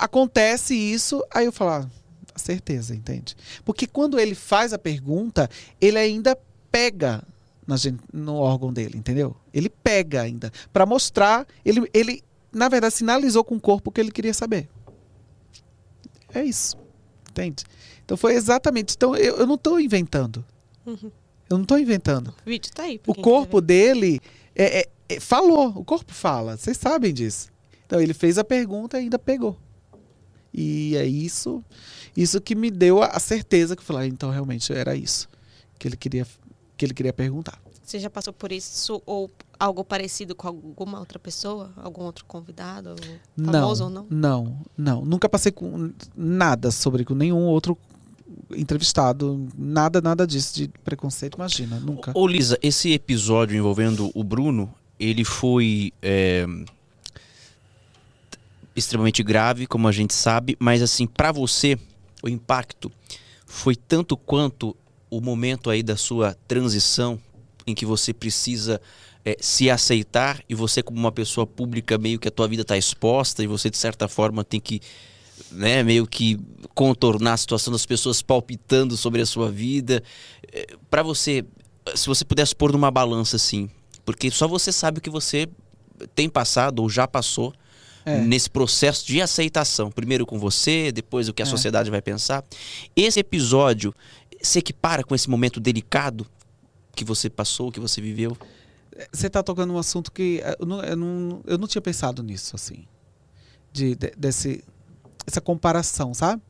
Speaker 3: acontece isso, aí eu falo, ah, certeza, entende? Porque quando ele faz a pergunta, ele ainda pega na no órgão dele, entendeu? Ele pega ainda. Pra mostrar, ele, ele, na verdade, sinalizou com o corpo o que ele queria saber. É isso. Entende? Então foi exatamente. Então eu, eu não estou inventando.
Speaker 1: Uhum.
Speaker 3: Eu não estou inventando.
Speaker 1: O vídeo tá aí.
Speaker 3: O corpo dele é- é- falou, o corpo fala, vocês sabem disso. Então ele fez a pergunta e ainda pegou. E é isso, isso que me deu a, certeza que eu falei, ah, então realmente era isso que ele queria, que ele queria perguntar.
Speaker 1: Você já passou por isso ou algo parecido com alguma outra pessoa? Algum outro convidado? Famoso ou não?
Speaker 3: Não, não, nunca passei com nada sobre com nenhum outro entrevistado, nada, nada disso de preconceito, imagina, nunca.
Speaker 2: Ô Lisa, esse episódio envolvendo o Bruno, ele foi é, extremamente grave, como a gente sabe, mas assim, pra você, o impacto foi tanto quanto o momento aí da sua transição em que você precisa é, se aceitar e você como uma pessoa pública meio que a tua vida está exposta e você de certa forma tem que né, meio que contornar a situação das pessoas palpitando sobre a sua vida. Para você, se você pudesse pôr numa balança assim, porque só você sabe o que você tem passado ou já passou
Speaker 3: É.
Speaker 2: nesse processo de aceitação. Primeiro com você, depois o que a
Speaker 3: É.
Speaker 2: sociedade vai pensar. Esse episódio se equipara com esse momento delicado que você passou, que você viveu?
Speaker 3: Você está tocando um assunto que eh, eu não, eu não, eu não tinha pensado nisso, assim. De, de- desse, essa comparação, sabe?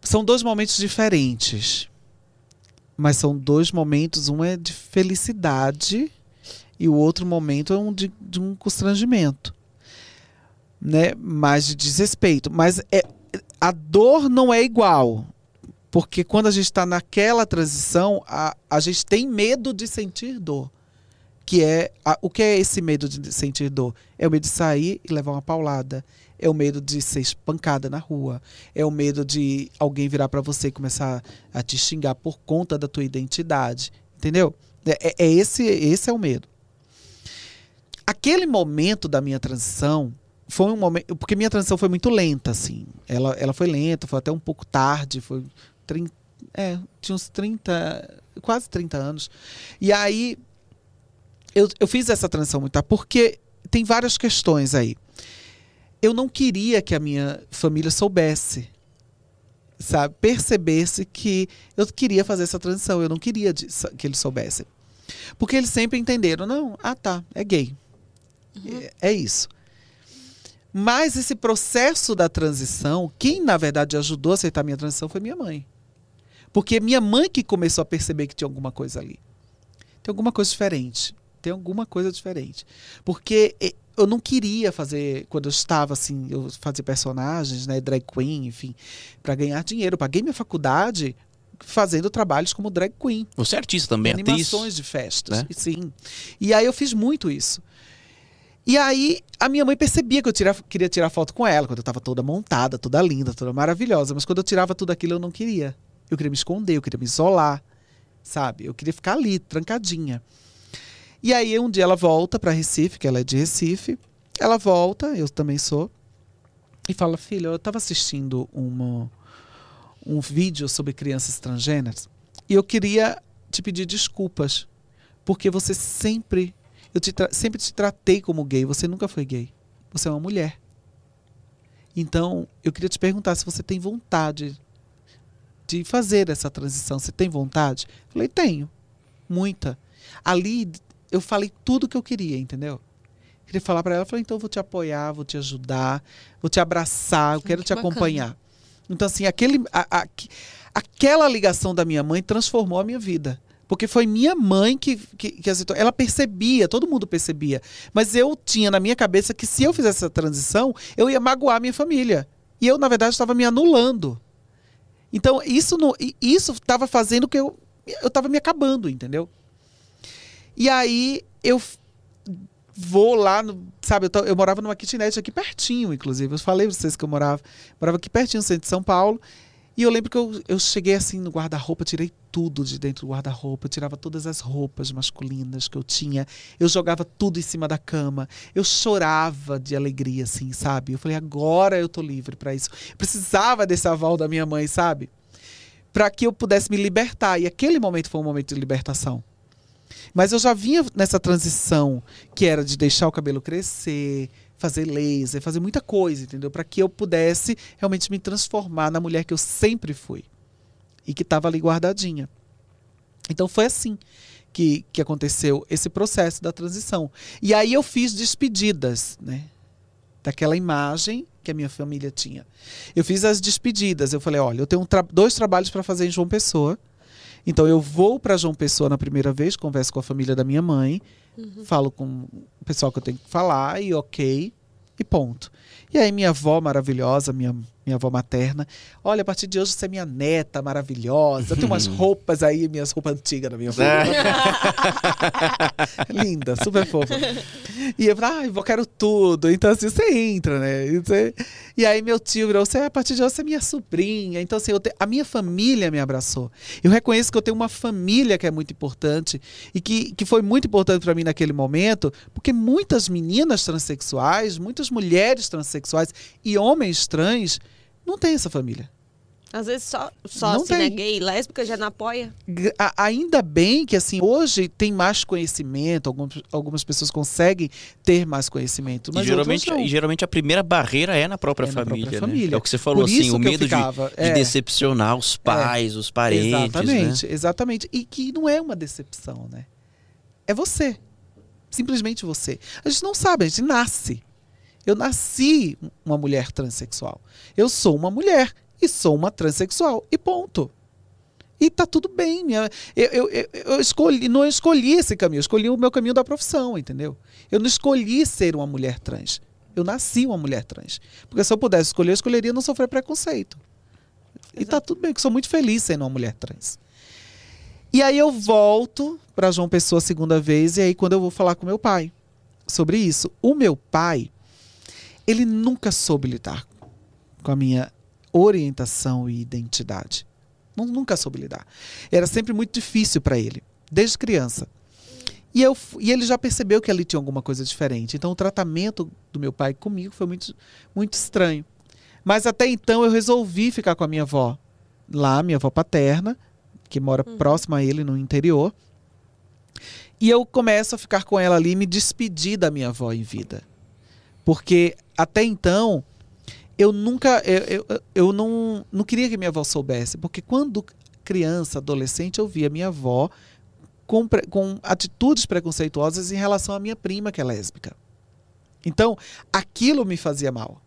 Speaker 3: São dois momentos diferentes. Mas são dois momentos, um é de felicidade e o outro momento é um de, de um constrangimento, né? Mais de desrespeito. Mas é, a dor não é igual. Porque quando a gente está naquela transição, a, a gente tem medo de sentir dor. Que é. A, o que é esse medo de sentir dor? É o medo de sair e levar uma paulada. É o medo de ser espancada na rua. É o medo de alguém virar para você e começar a te xingar por conta da tua identidade. Entendeu? É, é, é esse, esse é o medo. Aquele momento da minha transição foi um momento. Porque minha transição foi muito lenta, assim. Ela, ela foi lenta, foi até um pouco tarde, foi 30, é, tinha uns 30, quase 30 anos. E aí eu, eu fiz essa transição muito tarde, porque tem várias questões aí. Eu não queria que a minha família soubesse, sabe, percebesse que eu queria fazer essa transição. Eu não queria que eles soubessem. Porque eles sempre entenderam, não, ah tá, é gay. Uhum. É, é isso. Mas esse processo da transição, quem na verdade ajudou a aceitar a minha transição foi minha mãe. Porque minha mãe que começou a perceber que tinha alguma coisa ali. Tem alguma coisa diferente. Tem alguma coisa diferente. Porque eu não queria fazer, quando eu estava assim, eu fazia personagens, né, drag queen, enfim, para ganhar dinheiro. Eu paguei minha faculdade fazendo trabalhos como drag queen.
Speaker 2: Você é artista também,
Speaker 3: Animações atriz, de festas, né? sim. E aí eu fiz muito isso. E aí a minha mãe percebia que eu queria tirar foto com ela, quando eu estava toda montada, toda linda, toda maravilhosa. Mas quando eu tirava tudo aquilo, eu não queria. Eu queria me esconder, eu queria me isolar, sabe? Eu queria ficar ali, trancadinha. E aí um dia ela volta para Recife, que ela é de Recife. Ela volta, eu também sou, e fala: Filha, eu estava assistindo uma, um vídeo sobre crianças transgêneras e eu queria te pedir desculpas, porque você sempre. Eu te sempre te tratei como gay, você nunca foi gay. Você é uma mulher. Então, eu queria te perguntar se você tem vontade de fazer essa transição. Você tem vontade? Falei, tenho. Muita. Ali eu falei tudo que eu queria, entendeu? Queria falar para ela, falei, então eu vou te apoiar, vou te ajudar, vou te abraçar, eu quero que te bacana. acompanhar. Então, assim, aquele, a, a, aquela ligação da minha mãe transformou a minha vida. Porque foi minha mãe que, que, que aceitou. Ela percebia, todo mundo percebia. Mas eu tinha na minha cabeça que se eu fizesse essa transição, eu ia magoar minha família. E eu, na verdade, estava me anulando. Então, isso isso estava fazendo que eu eu estava me acabando, entendeu? E aí eu vou lá, no, sabe, eu, eu, morava numa kitnet aqui pertinho, inclusive. Eu falei pra vocês que eu morava, morava aqui pertinho, centro de São Paulo. E eu lembro que eu, eu cheguei assim no guarda-roupa, tirei tudo de dentro do guarda-roupa, tirava todas as roupas masculinas que eu tinha, eu jogava tudo em cima da cama, eu chorava de alegria, assim, sabe? Eu falei, agora eu tô livre para isso. Precisava desse aval da minha mãe, sabe? Para que eu pudesse me libertar. E aquele momento foi um momento de libertação. Mas eu já vinha nessa transição que era de deixar o cabelo crescer, fazer laser, fazer muita coisa, entendeu? Para que eu pudesse realmente me transformar na mulher que eu sempre fui e que estava ali guardadinha. Então foi assim que, que aconteceu esse processo da transição. E aí eu fiz despedidas, né? Daquela imagem que a minha família tinha. Eu fiz as despedidas. Eu falei: olha, eu tenho tra dois trabalhos para fazer em João Pessoa. Então eu vou para João Pessoa na primeira vez, converso com a família da minha mãe, uhum. falo com o pessoal que eu tenho que falar e ok, e ponto. E aí minha avó maravilhosa, minha minha avó materna. Olha, a partir de hoje você é minha neta maravilhosa. Tem umas roupas aí, minhas roupas antigas da minha avó. Linda, super fofa. E eu falei, ah, eu quero tudo. Então, assim, você entra, né? E, você... e aí meu tio virou, você, a partir de hoje você é minha sobrinha. Então, assim, te... a minha família me abraçou. Eu reconheço que eu tenho uma família que é muito importante e que, que foi muito importante para mim naquele momento, porque muitas meninas transexuais, muitas mulheres transexuais e homens trans não tem essa família.
Speaker 1: Às vezes só, só não assim, né? tem. né? Gay, lésbica já não apoia.
Speaker 3: A, ainda bem que assim, hoje tem mais conhecimento, algumas, algumas pessoas conseguem ter mais conhecimento. Mas
Speaker 2: e, geralmente, e geralmente a primeira barreira é na própria, é família, na própria né? família. É o que você falou assim, o medo ficava, de, é, de, decepcionar os pais, é, os parentes.
Speaker 3: Exatamente,
Speaker 2: né?
Speaker 3: exatamente. E que não é uma decepção, né? É você. Simplesmente você. A gente não sabe, a gente nasce. Eu nasci uma mulher transexual. Eu sou uma mulher e sou uma transexual. E ponto. E tá tudo bem. Eu, eu, eu, eu escolhi, não escolhi esse caminho, eu escolhi o meu caminho da profissão, entendeu? Eu não escolhi ser uma mulher trans. Eu nasci uma mulher trans. Porque se eu pudesse escolher, eu escolheria não sofrer preconceito. E tá tudo bem, que sou muito feliz sendo uma mulher trans. E aí eu volto para João Pessoa a segunda vez, e aí quando eu vou falar com meu pai sobre isso, o meu pai, ele nunca soube lidar com a minha orientação e identidade. Nunca soube lidar. Era sempre muito difícil para ele, desde criança. E, eu, e ele já percebeu que ali tinha alguma coisa diferente. Então o tratamento do meu pai comigo foi muito, muito estranho. Mas até então eu resolvi ficar com a minha avó lá, minha avó paterna, que mora uhum. próxima a ele no interior. E eu começo a ficar com ela ali e me despedir da minha avó em vida. Porque até então eu nunca. Eu, eu, eu não, não queria que minha avó soubesse. Porque quando criança, adolescente, eu via minha avó com, com atitudes preconceituosas em relação à minha prima, que é lésbica. Então, aquilo me fazia mal.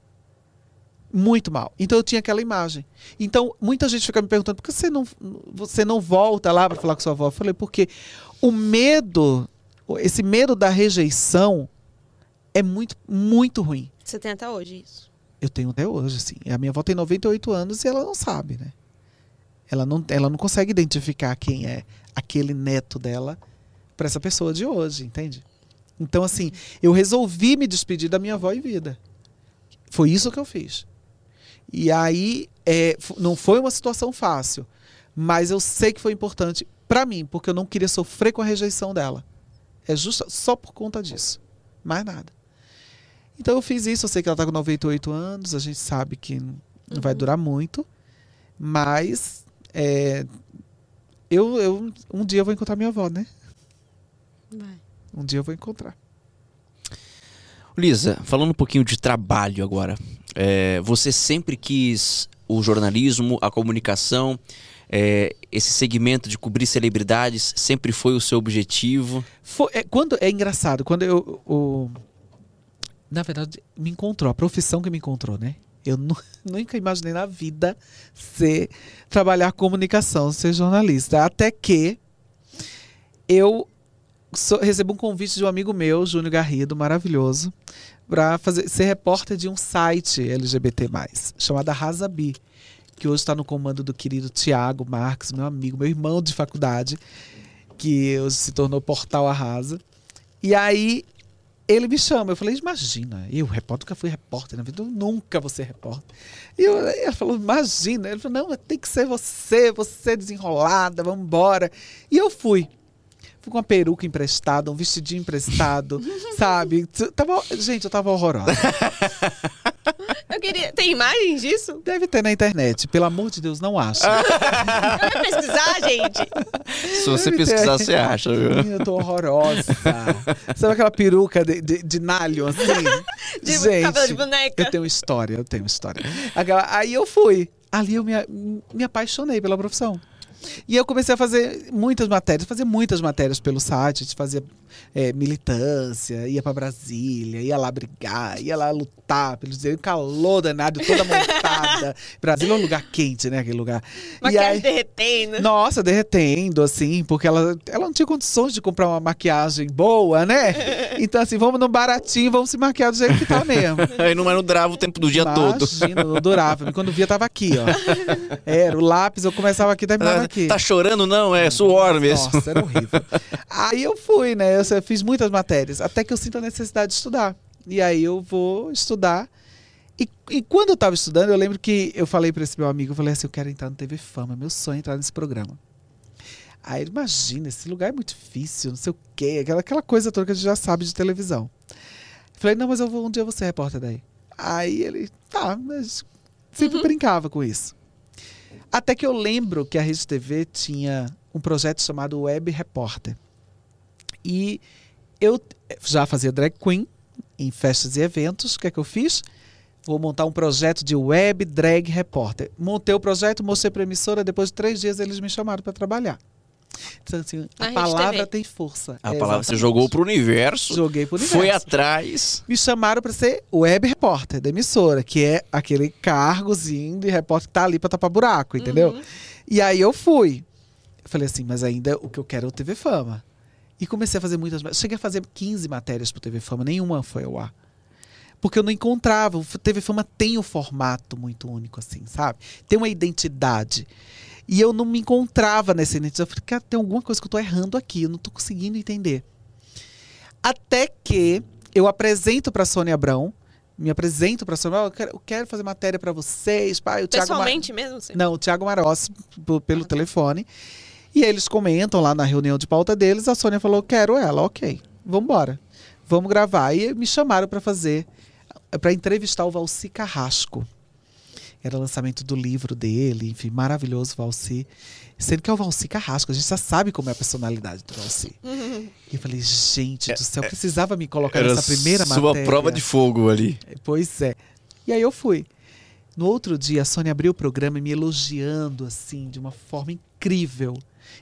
Speaker 3: Muito mal. Então eu tinha aquela imagem. Então, muita gente fica me perguntando por que você não, você não volta lá para falar com sua avó? Eu falei, porque o medo, esse medo da rejeição é muito, muito ruim.
Speaker 1: Você tem até hoje isso?
Speaker 3: Eu tenho até hoje, sim. A minha avó tem 98 anos e ela não sabe, né? Ela não, ela não consegue identificar quem é aquele neto dela para essa pessoa de hoje, entende? Então, assim, eu resolvi me despedir da minha avó em vida. Foi isso que eu fiz. E aí, é, não foi uma situação fácil, mas eu sei que foi importante para mim, porque eu não queria sofrer com a rejeição dela. É justo só por conta disso. Mais nada. Então eu fiz isso, eu sei que ela está com 98 anos, a gente sabe que não uhum. vai durar muito, mas é, eu, eu um dia eu vou encontrar minha avó, né?
Speaker 1: Vai.
Speaker 3: Um dia eu vou encontrar.
Speaker 2: Lisa, falando um pouquinho de trabalho agora. É, você sempre quis o jornalismo, a comunicação, é, esse segmento de cobrir celebridades sempre foi o seu objetivo?
Speaker 3: Foi, é, quando é engraçado, quando eu, o, na verdade me encontrou a profissão que me encontrou, né? Eu nunca imaginei na vida ser trabalhar comunicação, ser jornalista, até que eu so, recebo um convite de um amigo meu, Júnior Garrido, maravilhoso, para ser repórter de um site LGBT+, chamado Razabi, que hoje está no comando do querido Tiago Marques, meu amigo, meu irmão de faculdade, que hoje se tornou Portal Arrasa. E aí ele me chama, eu falei, imagina, eu, repórter, nunca fui repórter na vida, eu nunca vou ser repórter. E eu, ele falou, imagina. Ele falou, não, tem que ser você, você desenrolada, vamos embora. E eu fui. Fui com uma peruca emprestada, um vestidinho emprestado, sabe? Tava, gente, eu tava horrorosa.
Speaker 1: Eu queria. Tem imagens disso?
Speaker 3: Deve ter na internet. Pelo amor de Deus, não acha.
Speaker 1: Vai pesquisar, gente.
Speaker 2: Se você Deve pesquisar, ter. você acha, viu?
Speaker 3: Eu tô horrorosa. Sabe aquela peruca de, de, de nalho, assim?
Speaker 1: De gente, cabelo de boneca.
Speaker 3: Eu tenho história, eu tenho história. Aquela, aí eu fui. Ali eu me, me apaixonei pela profissão. E eu comecei a fazer muitas matérias, fazer muitas matérias pelo site, a gente fazia é, militância, ia para Brasília, ia lá brigar, ia lá lutar pelo direitos, calor danado, toda montada. Brasília é um lugar quente, né? Aquele lugar.
Speaker 1: Maquiagem aí, derretendo.
Speaker 3: Nossa, derretendo, assim, porque ela, ela não tinha condições de comprar uma maquiagem boa, né? Então, assim, vamos no baratinho, vamos se maquiar do jeito que tá mesmo.
Speaker 2: Aí não, não durava o tempo do dia Imagina, todo.
Speaker 3: Imagina, não durava. Quando via, tava aqui, ó. Era o lápis, eu começava aqui, terminava ah, aqui.
Speaker 2: Tá chorando, não? É suor mesmo.
Speaker 3: Nossa, era horrível. Aí eu fui, né? Eu eu fiz muitas matérias, até que eu sinto a necessidade de estudar. E aí eu vou estudar. E, e quando eu estava estudando, eu lembro que eu falei para esse meu amigo, eu falei assim, eu quero entrar no TV Fama, meu sonho é entrar nesse programa. Aí ele, imagina, esse lugar é muito difícil, não sei o quê, aquela, aquela coisa toda que a gente já sabe de televisão. Eu falei, não, mas eu vou, um dia eu vou ser repórter daí. Aí ele, tá, mas sempre uhum. brincava com isso. Até que eu lembro que a Rede TV tinha um projeto chamado Web Repórter. E eu já fazia drag queen em festas e eventos. O que é que eu fiz? Vou montar um projeto de web drag repórter. Montei o projeto, mostrei para a emissora. Depois de três dias, eles me chamaram para trabalhar. Então, assim, a palavra tem força.
Speaker 2: A é, palavra você jogou pro universo.
Speaker 3: Joguei pro universo.
Speaker 2: Foi atrás.
Speaker 3: Me chamaram para ser web repórter da emissora, que é aquele cargozinho de repórter que tá ali para tapar buraco, entendeu? Uhum. E aí eu fui. Eu falei assim, mas ainda o que eu quero é o TV Fama. E comecei a fazer muitas. Cheguei a fazer 15 matérias pro TV Fama, nenhuma foi ao ar. Porque eu não encontrava. O TV Fama tem um formato muito único, assim, sabe? Tem uma identidade. E eu não me encontrava nessa identidade. Eu falei, cara, tem alguma coisa que eu tô errando aqui, eu não tô conseguindo entender. Até que eu apresento pra Sônia Abrão, me apresento pra Sônia, eu quero, eu quero fazer matéria pra vocês, pai, o Thiago Ma-
Speaker 1: Pessoalmente mesmo? Sim.
Speaker 3: não, o Thiago Marossi, pelo telefone. E eles comentam lá na reunião de pauta deles. A Sônia falou: Quero ela, ok, vamos embora. Vamos gravar. E me chamaram para fazer, para entrevistar o Valci Carrasco. Era o lançamento do livro dele, enfim, maravilhoso Valci. Sendo que é o Valci Carrasco, a gente já sabe como é a personalidade do Valci. E eu falei, gente do céu, precisava me colocar nessa primeira
Speaker 2: sua
Speaker 3: matéria.
Speaker 2: prova de fogo ali.
Speaker 3: Pois é. E aí eu fui. No outro dia, a Sônia abriu o programa me elogiando, assim, de uma forma incrível.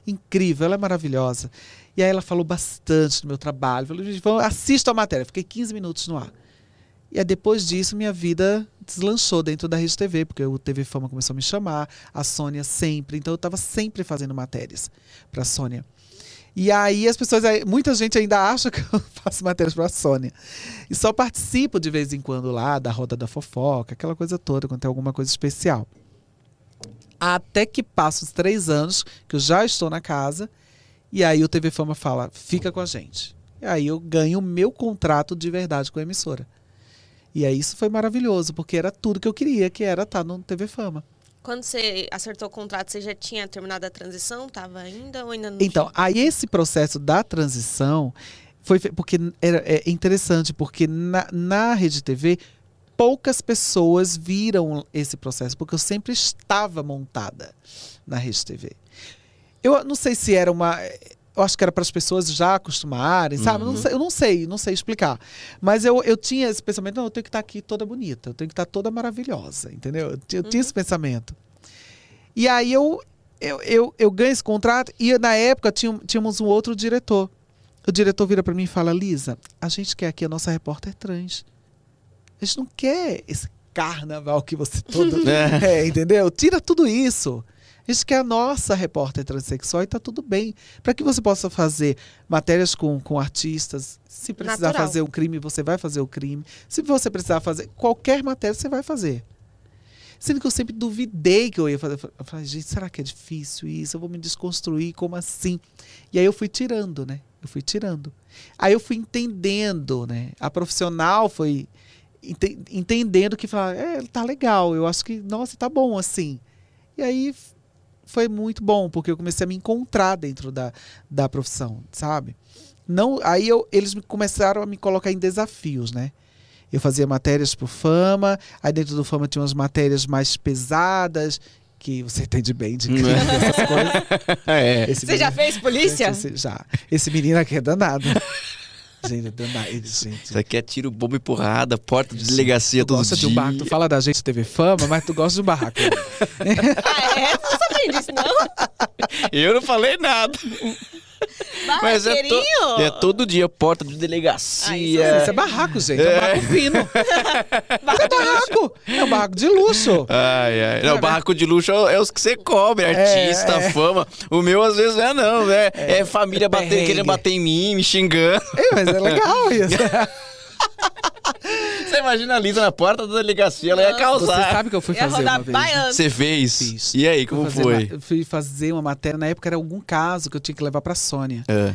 Speaker 3: Incrível, ela é maravilhosa. E aí ela falou bastante do meu trabalho. Falou, assista a matéria. Fiquei 15 minutos no ar. E aí, depois disso, minha vida deslanchou dentro da Rede TV, porque o TV Fama começou a me chamar, a Sônia sempre. Então eu estava sempre fazendo matérias para a Sônia. E aí as pessoas, muita gente ainda acha que eu faço matérias para a Sônia. E só participo de vez em quando lá da roda da fofoca, aquela coisa toda, quando tem alguma coisa especial. Até que passa os três anos que eu já estou na casa, e aí o TV Fama fala: fica com a gente. E aí eu ganho o meu contrato de verdade com a emissora. E aí isso foi maravilhoso, porque era tudo que eu queria, que era estar no TV Fama.
Speaker 1: Quando você acertou o contrato, você já tinha terminado a transição? Tava ainda ou ainda não
Speaker 3: Então,
Speaker 1: tinha?
Speaker 3: aí esse processo da transição foi porque era é interessante, porque na, na Rede TV poucas pessoas viram esse processo, porque eu sempre estava montada na Rede TV. Eu não sei se era uma. Eu acho que era para as pessoas já acostumarem, sabe? Eu Não sei, eu não sei, não sei explicar. Mas eu, eu tinha esse pensamento, não, eu tenho que estar aqui toda bonita, eu tenho que estar toda maravilhosa, entendeu? Eu, tinha- eu tinha esse pensamento. E aí eu, eu, eu, eu ganho esse contrato e na época tinha- tínhamos um outro diretor. O diretor vira para mim e fala: Lisa, a gente quer aqui a nossa repórter trans. A gente não quer esse carnaval que você todo. é, entendeu? Tira tudo isso. A gente quer a nossa repórter transexual e tá tudo bem. Para que você possa fazer matérias com, com artistas. Se precisar
Speaker 1: Natural.
Speaker 3: fazer um crime, você vai fazer o crime. Se você precisar fazer qualquer matéria, você vai fazer. Sendo que eu sempre duvidei que eu ia fazer. Eu falei, gente, será que é difícil isso? Eu vou me desconstruir? Como assim? E aí eu fui tirando, né? Eu fui tirando. Aí eu fui entendendo, né? A profissional foi ente- entendendo que falava, é, tá legal, eu acho que, nossa, tá bom assim. E aí foi muito bom, porque eu comecei a me encontrar dentro da, da profissão, sabe? Não, aí eu, eles me começaram a me colocar em desafios, né? Eu fazia matérias pro Fama, aí dentro do Fama tinha umas matérias mais pesadas, que você entende bem de crime, essas coisas.
Speaker 2: é.
Speaker 3: Esse
Speaker 1: Você já
Speaker 3: menino-
Speaker 1: fez polícia?
Speaker 3: Esse- já. Esse menino aqui é danado. Gente, é danado. Ele, gente,
Speaker 2: Isso aqui é tiro, bomba e porrada, porta de delegacia
Speaker 3: tu
Speaker 2: todo
Speaker 3: gosta
Speaker 2: dia.
Speaker 3: de um barraco. Tu fala da gente TV fama, mas tu gosta de um barraco.
Speaker 1: Ah, é? Você não sabia disso, não?
Speaker 2: Eu não falei nada. Mas é, to- é todo dia, porta de
Speaker 1: Ah,
Speaker 2: delegacia.
Speaker 3: Isso é barraco, gente. É um barraco fino. É barraco. É um barraco de luxo.
Speaker 2: Ai, ai. Não, barraco de luxo é é os que você cobre, artista,
Speaker 3: é.
Speaker 2: fama. O meu às vezes não é não, né? É, família batendo,
Speaker 3: perrengue.
Speaker 2: querendo bater em mim, me xingando.
Speaker 3: É, mas é legal isso.
Speaker 2: Você imagina a Lisa na porta da delegacia, ela ia
Speaker 3: Você
Speaker 2: causar.
Speaker 3: sabe que eu fui fazer uma vez. né?
Speaker 2: Você fez?
Speaker 3: Fiz.
Speaker 2: E aí,
Speaker 3: Fui
Speaker 2: como
Speaker 3: fazer
Speaker 2: foi?
Speaker 3: ma- eu fui fazer uma matéria, na época era algum caso que eu tinha que levar pra Sônia.
Speaker 2: É.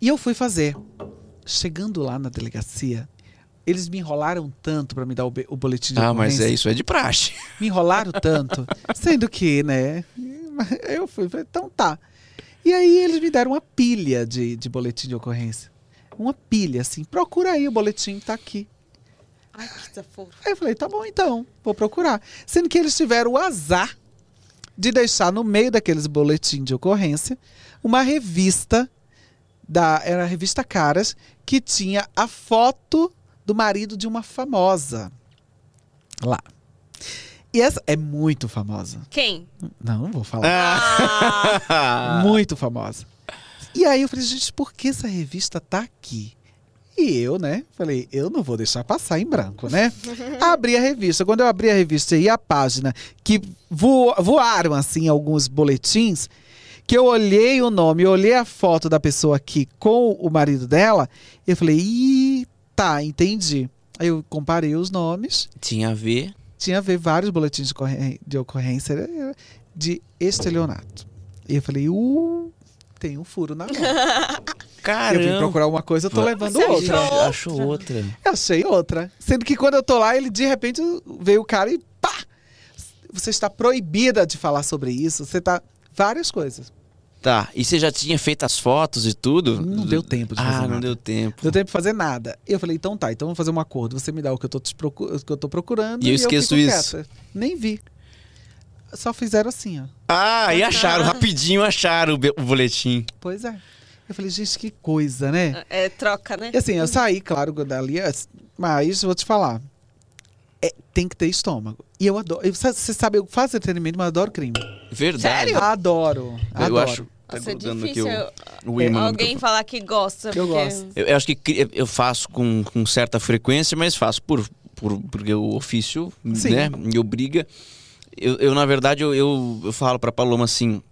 Speaker 3: E eu fui fazer. Chegando lá na delegacia, eles me enrolaram tanto pra me dar o, o boletim de
Speaker 2: Ah, mas é isso, é de praxe.
Speaker 3: Me enrolaram tanto. sendo que, né? Eu fui, falei, então tá. E aí eles me deram uma pilha de, de boletim de ocorrência. Uma pilha, assim. Procura aí, o boletim tá aqui.
Speaker 1: Ai, que desaforo.
Speaker 3: Aí eu falei, tá bom então, vou procurar. Sendo que eles tiveram o azar de deixar no meio daqueles boletins de ocorrência uma revista da era a revista Caras que tinha a foto do marido de uma famosa lá. E essa é muito famosa.
Speaker 1: Quem?
Speaker 3: Não, não vou falar.
Speaker 1: Ah,
Speaker 3: Muito famosa. E aí eu falei, gente, por que essa revista tá aqui? E eu, né, falei, eu não vou deixar passar em branco, né? abri a revista. Quando eu abri a revista e a página, que vo- voaram, assim, alguns boletins, que eu olhei o nome, eu olhei a foto da pessoa aqui com o marido dela, eu falei, ih, tá, entendi. Aí eu comparei os nomes,
Speaker 2: Tinha a ver.
Speaker 3: tinha a ver vários boletins de, de ocorrência eh, de estelionato. E eu falei, uh, tem um furo na mão. Eu vim procurar uma coisa, eu tô levando
Speaker 1: Você
Speaker 3: outra.
Speaker 1: achou?
Speaker 2: Achou outra.
Speaker 3: Eu achei outra. Sendo que quando eu tô lá, ele de repente veio o cara e pá! Você está proibida de falar sobre isso. Você tá. Várias coisas.
Speaker 2: Tá. E você já tinha feito as fotos e tudo?
Speaker 3: Não deu tempo de
Speaker 2: ah,
Speaker 3: fazer
Speaker 2: não
Speaker 3: nada.
Speaker 2: deu tempo.
Speaker 3: Não deu tempo de fazer nada. Eu falei, então tá, então vamos fazer um acordo. Você me dá o que eu tô, te procu- o que eu tô procurando.
Speaker 2: E eu esqueço
Speaker 3: fico
Speaker 2: isso.
Speaker 3: quieta. Nem vi. Só fizeram assim, ó.
Speaker 2: Ah, e acharam, rapidinho acharam o o boletim.
Speaker 3: Pois é. Eu falei, gente, que coisa, né?
Speaker 1: É troca, né?
Speaker 3: E assim, eu saí, claro, dali, mas vou te falar. É, tem que ter estômago. E eu adoro. eu- Você sabe, eu faço entretenimento, mas eu adoro crime.
Speaker 2: Verdade.
Speaker 3: Adoro.
Speaker 2: Eu
Speaker 3: adoro.
Speaker 2: acho. Tá
Speaker 1: Nossa, é difícil
Speaker 2: o, o
Speaker 1: alguém falar que gosta.
Speaker 3: Eu
Speaker 1: porque-
Speaker 3: gosto.
Speaker 2: Eu, eu acho que eu faço com, com certa frequência, mas faço por, por porque o ofício
Speaker 3: Sim.
Speaker 2: né, me obriga. Eu, eu, na verdade, eu, eu, eu falo pra Paloma assim: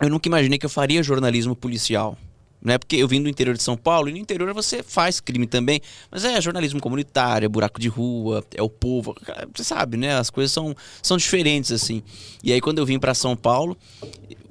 Speaker 2: eu nunca imaginei que eu faria jornalismo policial. Né? Porque eu vim do interior de São Paulo e no interior você faz crime também. Mas é jornalismo comunitário, é buraco de rua, é o povo. Você sabe, né? As coisas são, são diferentes, assim. E aí, quando eu vim pra São Paulo,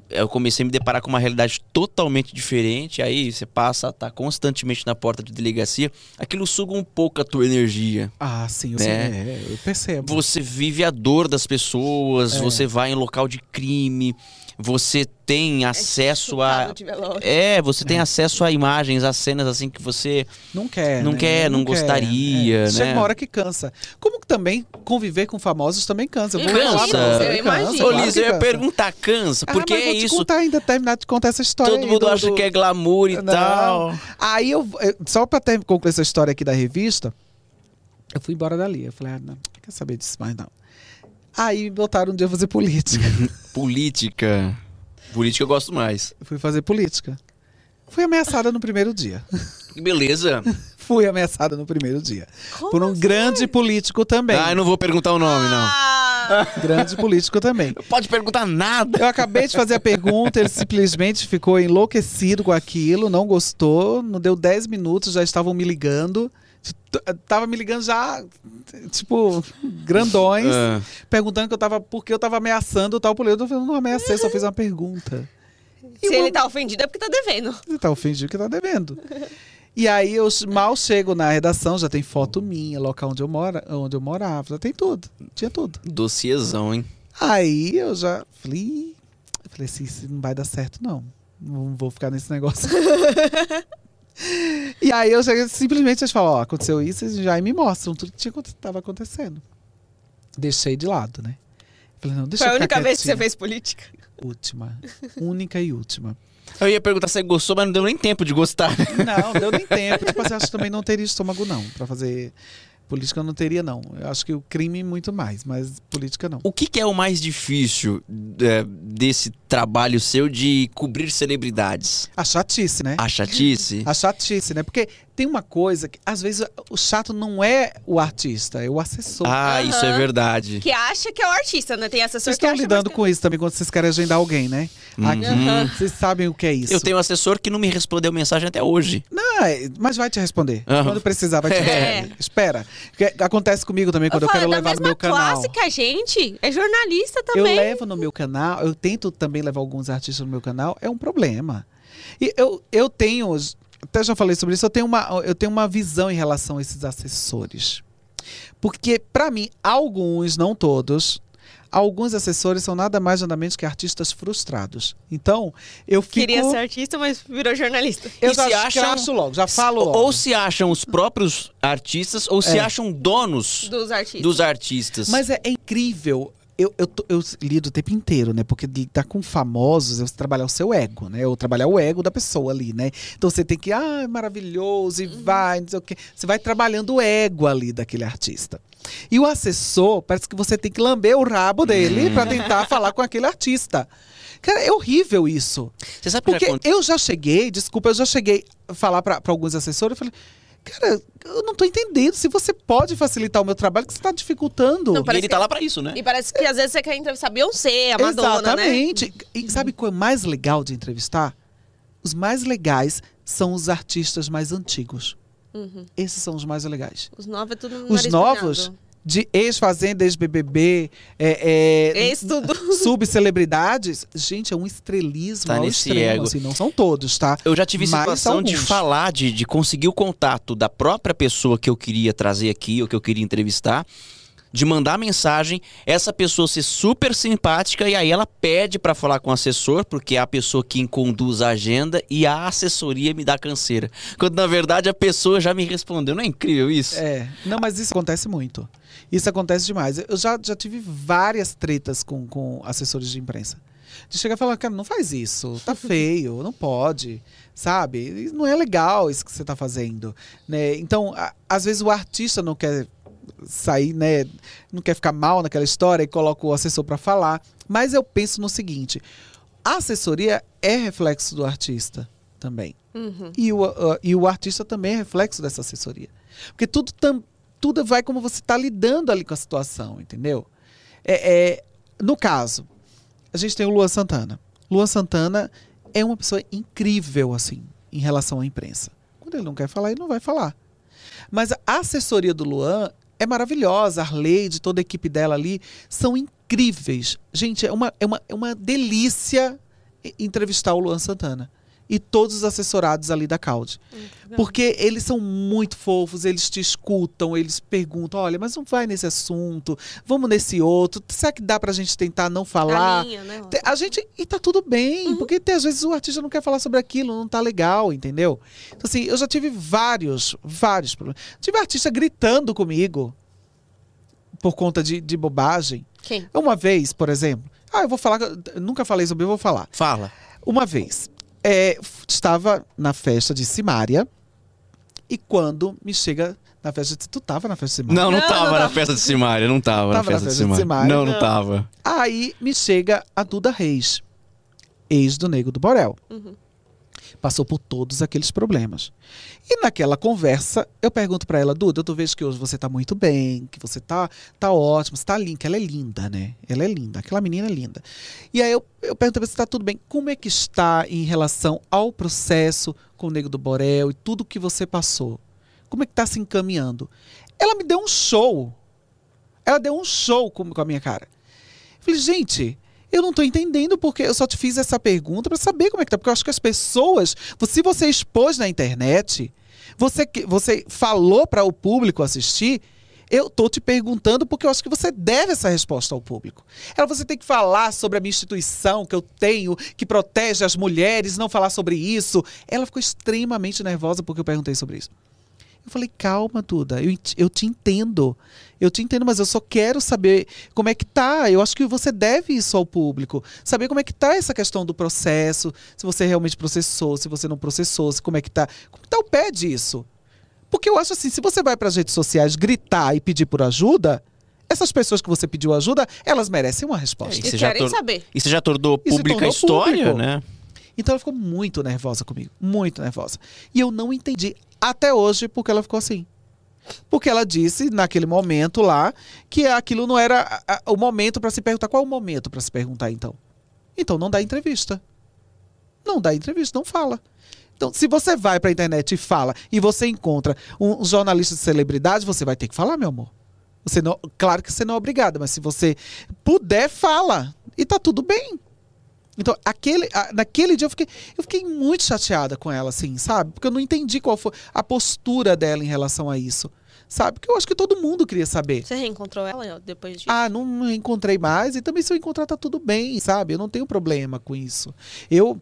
Speaker 2: eu comecei a me deparar com uma realidade totalmente diferente. Aí você passa a estar constantemente na porta de delegacia. Aquilo suga um pouco a tua energia.
Speaker 3: Ah, sim, eu,
Speaker 2: Né?
Speaker 3: sei, é, eu percebo.
Speaker 2: Você vive a dor das pessoas,
Speaker 3: É.
Speaker 2: você vai em local de crime, você tem acesso a. É, você tem acesso a imagens, a cenas assim que você.
Speaker 3: Não quer.
Speaker 2: Não
Speaker 3: né?
Speaker 2: quer, não gostaria,
Speaker 3: é.
Speaker 2: né?
Speaker 3: Uma hora que cansa. Como que também conviver com famosos também cansa. Eu
Speaker 2: Cansa.
Speaker 1: Eu imagino.
Speaker 2: Liz,
Speaker 3: que
Speaker 2: eu ia
Speaker 3: cansa.
Speaker 2: perguntar, cansa,
Speaker 3: Ah,
Speaker 2: porque
Speaker 3: mas
Speaker 2: é
Speaker 3: vou te
Speaker 2: isso.
Speaker 3: contar ainda, terminar de contar essa história
Speaker 2: Todo
Speaker 3: aí
Speaker 2: mundo
Speaker 3: do-
Speaker 2: acha
Speaker 3: do-
Speaker 2: que é glamour e
Speaker 3: Não.
Speaker 2: tal.
Speaker 3: Aí eu, só pra ter, concluir essa história aqui da revista, eu fui embora dali. Eu falei, ah, não, não quer saber disso mais não. Aí me botaram um dia fazer política.
Speaker 2: Política. Política eu gosto mais.
Speaker 3: Fui fazer política. Fui ameaçada no primeiro dia.
Speaker 2: Que beleza.
Speaker 3: Fui ameaçada no primeiro dia.
Speaker 1: Como
Speaker 3: Por um
Speaker 1: assim?
Speaker 3: grande político também.
Speaker 2: Ah, eu não vou perguntar o nome, não.
Speaker 1: Ah,
Speaker 3: Grande político também.
Speaker 2: Pode perguntar nada.
Speaker 3: Eu acabei de fazer a pergunta, ele simplesmente ficou enlouquecido com aquilo, não gostou, não deu 10 minutos, já estavam me ligando. Tava me ligando já, tipo, grandões,
Speaker 2: Ah,
Speaker 3: perguntando que eu tava, por que eu tava ameaçando o tal político. Eu falei, não ameacei, só fiz uma pergunta. E
Speaker 1: se
Speaker 3: uma-
Speaker 1: ele tá ofendido é porque tá devendo.
Speaker 3: Você tá ofendido que tá devendo. E aí eu mal chego na redação, já tem foto minha, local onde eu, mora, onde eu morava, já tem tudo. Tinha tudo.
Speaker 2: dossiezão, hein?
Speaker 3: Aí eu já falei, falei assim, isso não vai dar certo não. Não vou ficar nesse negócio. e aí eu cheguei, simplesmente eles falam, ó, aconteceu isso, e já me mostram tudo que tinha, estava acontecendo. Deixei de lado, né? Falei, não, deixa
Speaker 1: Foi a única vez que você fez política.
Speaker 3: Última. Única e última.
Speaker 2: Eu ia perguntar se você gostou, mas não deu nem tempo de gostar.
Speaker 3: Não, deu nem tempo. Tipo assim, acho que também não teria estômago, não, pra fazer. Política eu não teria, não. Eu acho que o crime muito mais, mas política não.
Speaker 2: O que, que é o mais difícil é, desse trabalho seu de cobrir celebridades?
Speaker 3: A chatice, né?
Speaker 2: A chatice?
Speaker 3: A chatice, né? Porque tem uma coisa que, às vezes, o chato não é o artista, é o assessor.
Speaker 2: Ah, isso é verdade.
Speaker 1: Que acha que é o artista, né? Tem assessor
Speaker 3: Vocês
Speaker 1: que
Speaker 3: estão
Speaker 1: acha
Speaker 3: lidando
Speaker 1: mais
Speaker 3: com isso também quando vocês querem agendar alguém, né? Aqui,
Speaker 2: Uhum.
Speaker 3: vocês sabem o que é isso.
Speaker 2: Eu tenho um assessor que não me respondeu mensagem até hoje.
Speaker 3: Não, é, mas vai te responder. Quando precisar, vai te
Speaker 1: É.
Speaker 3: responder. Espera. Porque Acontece comigo também quando eu,
Speaker 1: falo,
Speaker 3: quero
Speaker 1: é
Speaker 3: levar no meu canal.
Speaker 1: classe que a gente. É jornalista
Speaker 3: Eu
Speaker 1: também.
Speaker 3: levo no meu canal, eu tento também levar alguns artistas no meu canal, é um problema. E eu, eu tenho, até já falei sobre isso, eu tenho, uma, eu tenho uma visão em relação a esses assessores. Porque, pra mim, alguns, não todos, alguns assessores são nada mais nada menos que artistas frustrados. Então, eu fico.
Speaker 1: Queria ser artista, mas virou jornalista.
Speaker 3: Eu
Speaker 2: E
Speaker 3: já
Speaker 2: se acham-
Speaker 3: acho logo, já falo logo.
Speaker 2: Ou se acham os próprios artistas, ou se
Speaker 3: É.
Speaker 2: acham donos
Speaker 1: Dos artistas.
Speaker 2: dos artistas.
Speaker 3: Mas é, é incrível. Eu, eu, eu lido o tempo inteiro, né? Porque lidar com famosos é você trabalhar o seu ego, né? Ou trabalhar o ego da pessoa ali, né? Então você tem que, ah, é maravilhoso, e vai, não sei o quê. Você vai trabalhando o ego ali daquele artista. E o assessor, parece que você tem que lamber o rabo dele pra tentar falar com aquele artista. Cara, é horrível isso.
Speaker 2: Você sabe já
Speaker 3: Porque eu já cheguei, desculpa, eu já cheguei a falar pra alguns assessores, eu falei, Cara, eu não tô entendendo. Se você pode facilitar o meu trabalho, que você tá dificultando.
Speaker 1: Não,
Speaker 2: E ele
Speaker 1: que-
Speaker 2: tá lá pra isso, né?
Speaker 1: E parece que às vezes você quer entrevistar Beyoncé, a Madonna, né?
Speaker 3: Exatamente. E sabe qual é mais legal de entrevistar? Os mais legais são os artistas mais antigos.
Speaker 1: Uhum.
Speaker 3: Esses são os mais legais.
Speaker 1: Os novos é tudo
Speaker 3: Os
Speaker 1: nariz
Speaker 3: novos,
Speaker 1: pinhado.
Speaker 3: De ex-fazenda, ex-BBB, é, é, subcelebridades, gente, é um estrelismo
Speaker 2: Tá
Speaker 3: ao
Speaker 2: nesse
Speaker 3: extremo,
Speaker 2: ego.
Speaker 3: assim, não são todos, tá?
Speaker 2: Eu já tive
Speaker 3: Mas
Speaker 2: situação de
Speaker 3: alguns.
Speaker 2: falar, de, de conseguir o contato da própria pessoa que eu queria trazer aqui, ou que eu queria entrevistar, de mandar mensagem, essa pessoa ser super simpática e aí ela pede pra falar com o assessor, porque é a pessoa quem conduz a agenda e a assessoria me dá canseira. Quando na verdade a pessoa já me respondeu. Não é incrível isso?
Speaker 3: É, não, mas isso acontece muito. Isso acontece demais. Eu já, já tive várias tretas com, com assessores de imprensa. De chegar e falar, cara, não faz isso, tá feio, não pode, sabe? Não é legal isso que você tá fazendo. Né? Então, a- às vezes o artista não quer sair, né? Não quer ficar mal naquela história e coloca o assessor para falar. Mas eu penso no seguinte: a assessoria é reflexo do artista também.
Speaker 1: Uhum.
Speaker 3: E o, uh, e o artista também é reflexo dessa assessoria. Porque tudo, tam, tudo vai como você está lidando ali com a situação, entendeu? É, é, no caso, a gente tem o Luan Santana. Luan Santana é uma pessoa incrível, assim, em relação à imprensa. Quando ele não quer falar, ele não vai falar. Mas a assessoria do Luan é maravilhosa. A Arleide, toda a equipe dela ali, são incríveis. Gente, é uma, é uma, é uma delícia e- entrevistar o Luan Santana. E todos os assessorados ali da Calde. Porque eles são muito fofos, eles te escutam, eles perguntam: olha, mas não vai nesse assunto, vamos nesse outro. Será que dá pra gente tentar não falar?
Speaker 1: A linha, né?
Speaker 3: A gente. E tá tudo bem, porque tem, às vezes o artista não quer falar sobre aquilo, não tá legal, entendeu? Então, assim, eu já tive vários, vários problemas. Tive artista gritando comigo por conta de, de bobagem.
Speaker 1: Quem?
Speaker 3: Uma vez, por exemplo. Ah, eu vou falar. eu Nunca falei sobre, eu vou falar.
Speaker 2: Fala.
Speaker 3: Uma vez, é, estava na festa de Simária e quando me chega na festa de... Tu tava na festa de Simária?
Speaker 2: Não, não
Speaker 1: Não,
Speaker 2: tava
Speaker 1: não
Speaker 2: na
Speaker 1: tava.
Speaker 2: festa de Simária, não tava, na
Speaker 3: Tava na
Speaker 2: festa de
Speaker 3: festa de
Speaker 2: Simária.
Speaker 3: Simária?
Speaker 2: Não, não
Speaker 1: Não.
Speaker 2: tava.
Speaker 3: Aí me chega a Duda Reis, ex do Nego do Borel.
Speaker 1: Uhum.
Speaker 3: Passou por todos aqueles problemas. E naquela conversa, eu pergunto pra ela, Duda, eu vejo que hoje você tá muito bem, que você tá, tá ótimo, você tá linda, que ela é linda, né? Ela é linda, aquela menina é linda. E aí eu, eu pergunto pra se tá tudo bem. Como é que está em relação ao processo com o Nego do Borel e tudo que você passou? Como é que tá se encaminhando? Ela me deu um show. Ela deu um show com, com a minha cara. Eu falei, gente, eu não tô entendendo porque eu só te fiz essa pergunta para saber como é que tá. Porque eu acho que as pessoas, se você expôs na internet, você, você falou para o público assistir, eu tô te perguntando porque eu acho que você deve essa resposta ao público. Ela, você tem que falar sobre a minha instituição que eu tenho, que protege as mulheres, não falar sobre isso. Ela ficou extremamente nervosa porque eu perguntei sobre isso. Eu falei, calma, Duda, eu, eu te entendo. Eu te entendo, mas eu só quero saber como é que tá. Eu acho que você deve isso ao público. Saber como é que tá essa questão do processo, se você realmente processou, se você não processou, se como é que tá. Como tá o pé disso? Porque eu acho assim, se você vai para as redes sociais gritar e pedir por ajuda, essas pessoas que você pediu ajuda, elas merecem uma resposta.
Speaker 2: É,
Speaker 1: E querem
Speaker 2: tor-
Speaker 1: saber.
Speaker 2: E você já tornou
Speaker 3: E
Speaker 2: pública a história,
Speaker 3: público.
Speaker 2: né?
Speaker 3: Então ela ficou muito nervosa comigo, muito nervosa. E eu não entendi até hoje porque ela ficou assim. Porque ela disse naquele momento lá que aquilo não era o momento para se perguntar. Qual é o momento para se perguntar então? Então não dá entrevista. Não dá entrevista, não fala. Então, se você vai para a internet e fala e você encontra um jornalista de celebridade, você vai ter que falar, meu amor. Você não, claro que você não é obrigada, mas se você puder, fala. E tá tudo bem. Então, aquele, a- naquele dia eu fiquei, eu fiquei muito chateada com ela, assim, sabe? Porque eu não entendi qual foi a postura dela em relação a isso. Sabe? Porque eu acho que todo mundo queria saber.
Speaker 1: Você reencontrou ela depois disso?
Speaker 3: Ah, não, não encontrei mais. E também se eu encontrar, tá tudo bem, sabe? Eu não tenho problema com isso. Eu.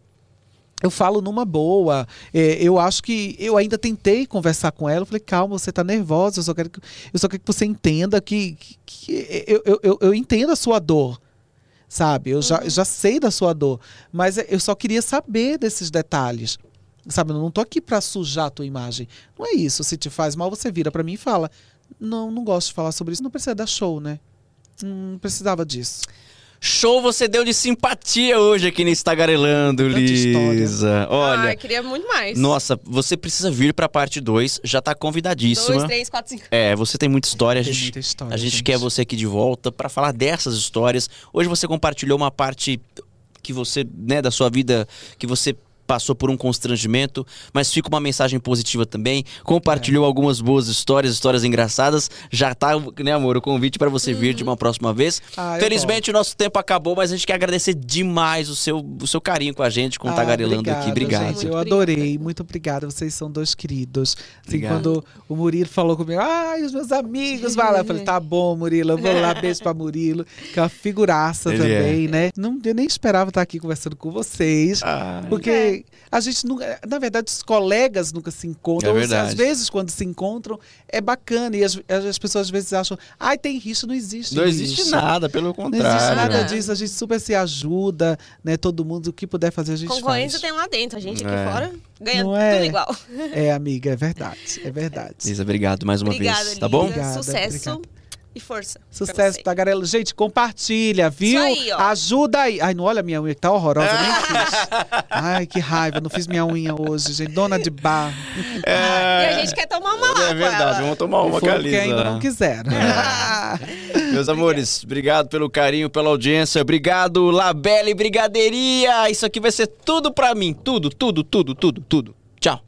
Speaker 3: Eu falo numa boa. É, eu acho que eu ainda tentei conversar com ela. Eu falei, calma, você tá nervosa. Eu só quero que, eu só quero que você entenda que, que, que eu, eu, eu entendo a sua dor. Sabe? Eu já, já sei da sua dor. Mas eu só queria saber desses detalhes. Sabe? Eu não tô aqui pra sujar a tua imagem. Não é isso. Se te faz mal, você vira pra mim e fala. Não, não gosto de falar sobre isso. Não precisa dar show, né? Não precisava disso.
Speaker 2: Show você deu de simpatia hoje aqui no Instagarelando,
Speaker 3: Tanta história.
Speaker 2: Lisa. Olha,
Speaker 1: Ah, queria muito mais.
Speaker 2: nossa, você precisa vir pra parte 2, já tá convidadíssima.
Speaker 1: Dois, três, quatro, cinco.
Speaker 2: É, você tem muita história, a
Speaker 3: Tem
Speaker 2: gente,
Speaker 3: muita história,
Speaker 2: a gente,
Speaker 3: gente.
Speaker 2: quer você aqui de volta pra falar dessas histórias. Hoje você compartilhou uma parte que você, né, da sua vida que você passou por um constrangimento, mas fica uma mensagem positiva também. Compartilhou algumas boas histórias, histórias engraçadas. Já tá, né, amor, o convite pra você vir de uma próxima vez.
Speaker 3: Ah,
Speaker 2: Felizmente o nosso tempo acabou, mas a gente quer agradecer demais o seu, o seu carinho com a gente, com o
Speaker 3: Ah,
Speaker 2: Tagarelando aqui. Obrigado.
Speaker 3: gente, eu adorei, muito obrigada. Vocês são dois queridos. Assim, quando o Murilo falou comigo, ai, os meus amigos, vai lá. Eu falei, tá bom, Murilo, eu vou lá, beijo pra Murilo, que é uma figuraça
Speaker 2: Ele
Speaker 3: também, né? Não, eu nem esperava estar aqui conversando com vocês.
Speaker 2: Ah,
Speaker 3: Porque a gente nunca, na verdade, os colegas nunca se encontram.
Speaker 2: É
Speaker 3: Ou,
Speaker 2: verdade.
Speaker 3: Às vezes, quando se encontram, é bacana. E as, as pessoas às vezes acham, ai, tem risco, não existe
Speaker 2: não existe nada, pelo
Speaker 3: Não
Speaker 2: contrário.
Speaker 3: existe nada
Speaker 1: né?
Speaker 3: disso, a gente super se ajuda, né? Todo mundo, o que puder fazer, a gente
Speaker 1: Concorrência
Speaker 3: faz.
Speaker 1: tem lá dentro. A gente aqui
Speaker 2: É.
Speaker 1: fora ganha
Speaker 3: Não é?
Speaker 1: tudo igual.
Speaker 3: É, amiga, é verdade, é verdade.
Speaker 2: Lisa, obrigado mais uma
Speaker 1: Obrigada,
Speaker 2: vez, tá bom?
Speaker 1: Lisa.
Speaker 3: Obrigada,
Speaker 1: Sucesso
Speaker 3: obrigada.
Speaker 1: E força.
Speaker 3: Sucesso
Speaker 1: você.
Speaker 3: pra Garela. Gente, compartilha, viu?
Speaker 1: aí, ó.
Speaker 3: Ajuda aí. Ai, não olha minha unha que tá horrorosa, nem fiz. Ai, que raiva, não fiz minha unha hoje, gente. Dona de bar.
Speaker 1: E a gente quer tomar uma lá
Speaker 2: É verdade,
Speaker 1: ela.
Speaker 2: vamos tomar uma com a Lisa.
Speaker 3: ainda não quiseram.
Speaker 2: Meus amores, obrigado pelo carinho, pela audiência. Obrigado, Labelle Brigadeiria. Isso aqui vai ser tudo pra mim. Tudo, tudo, tudo, tudo, tudo. Tchau.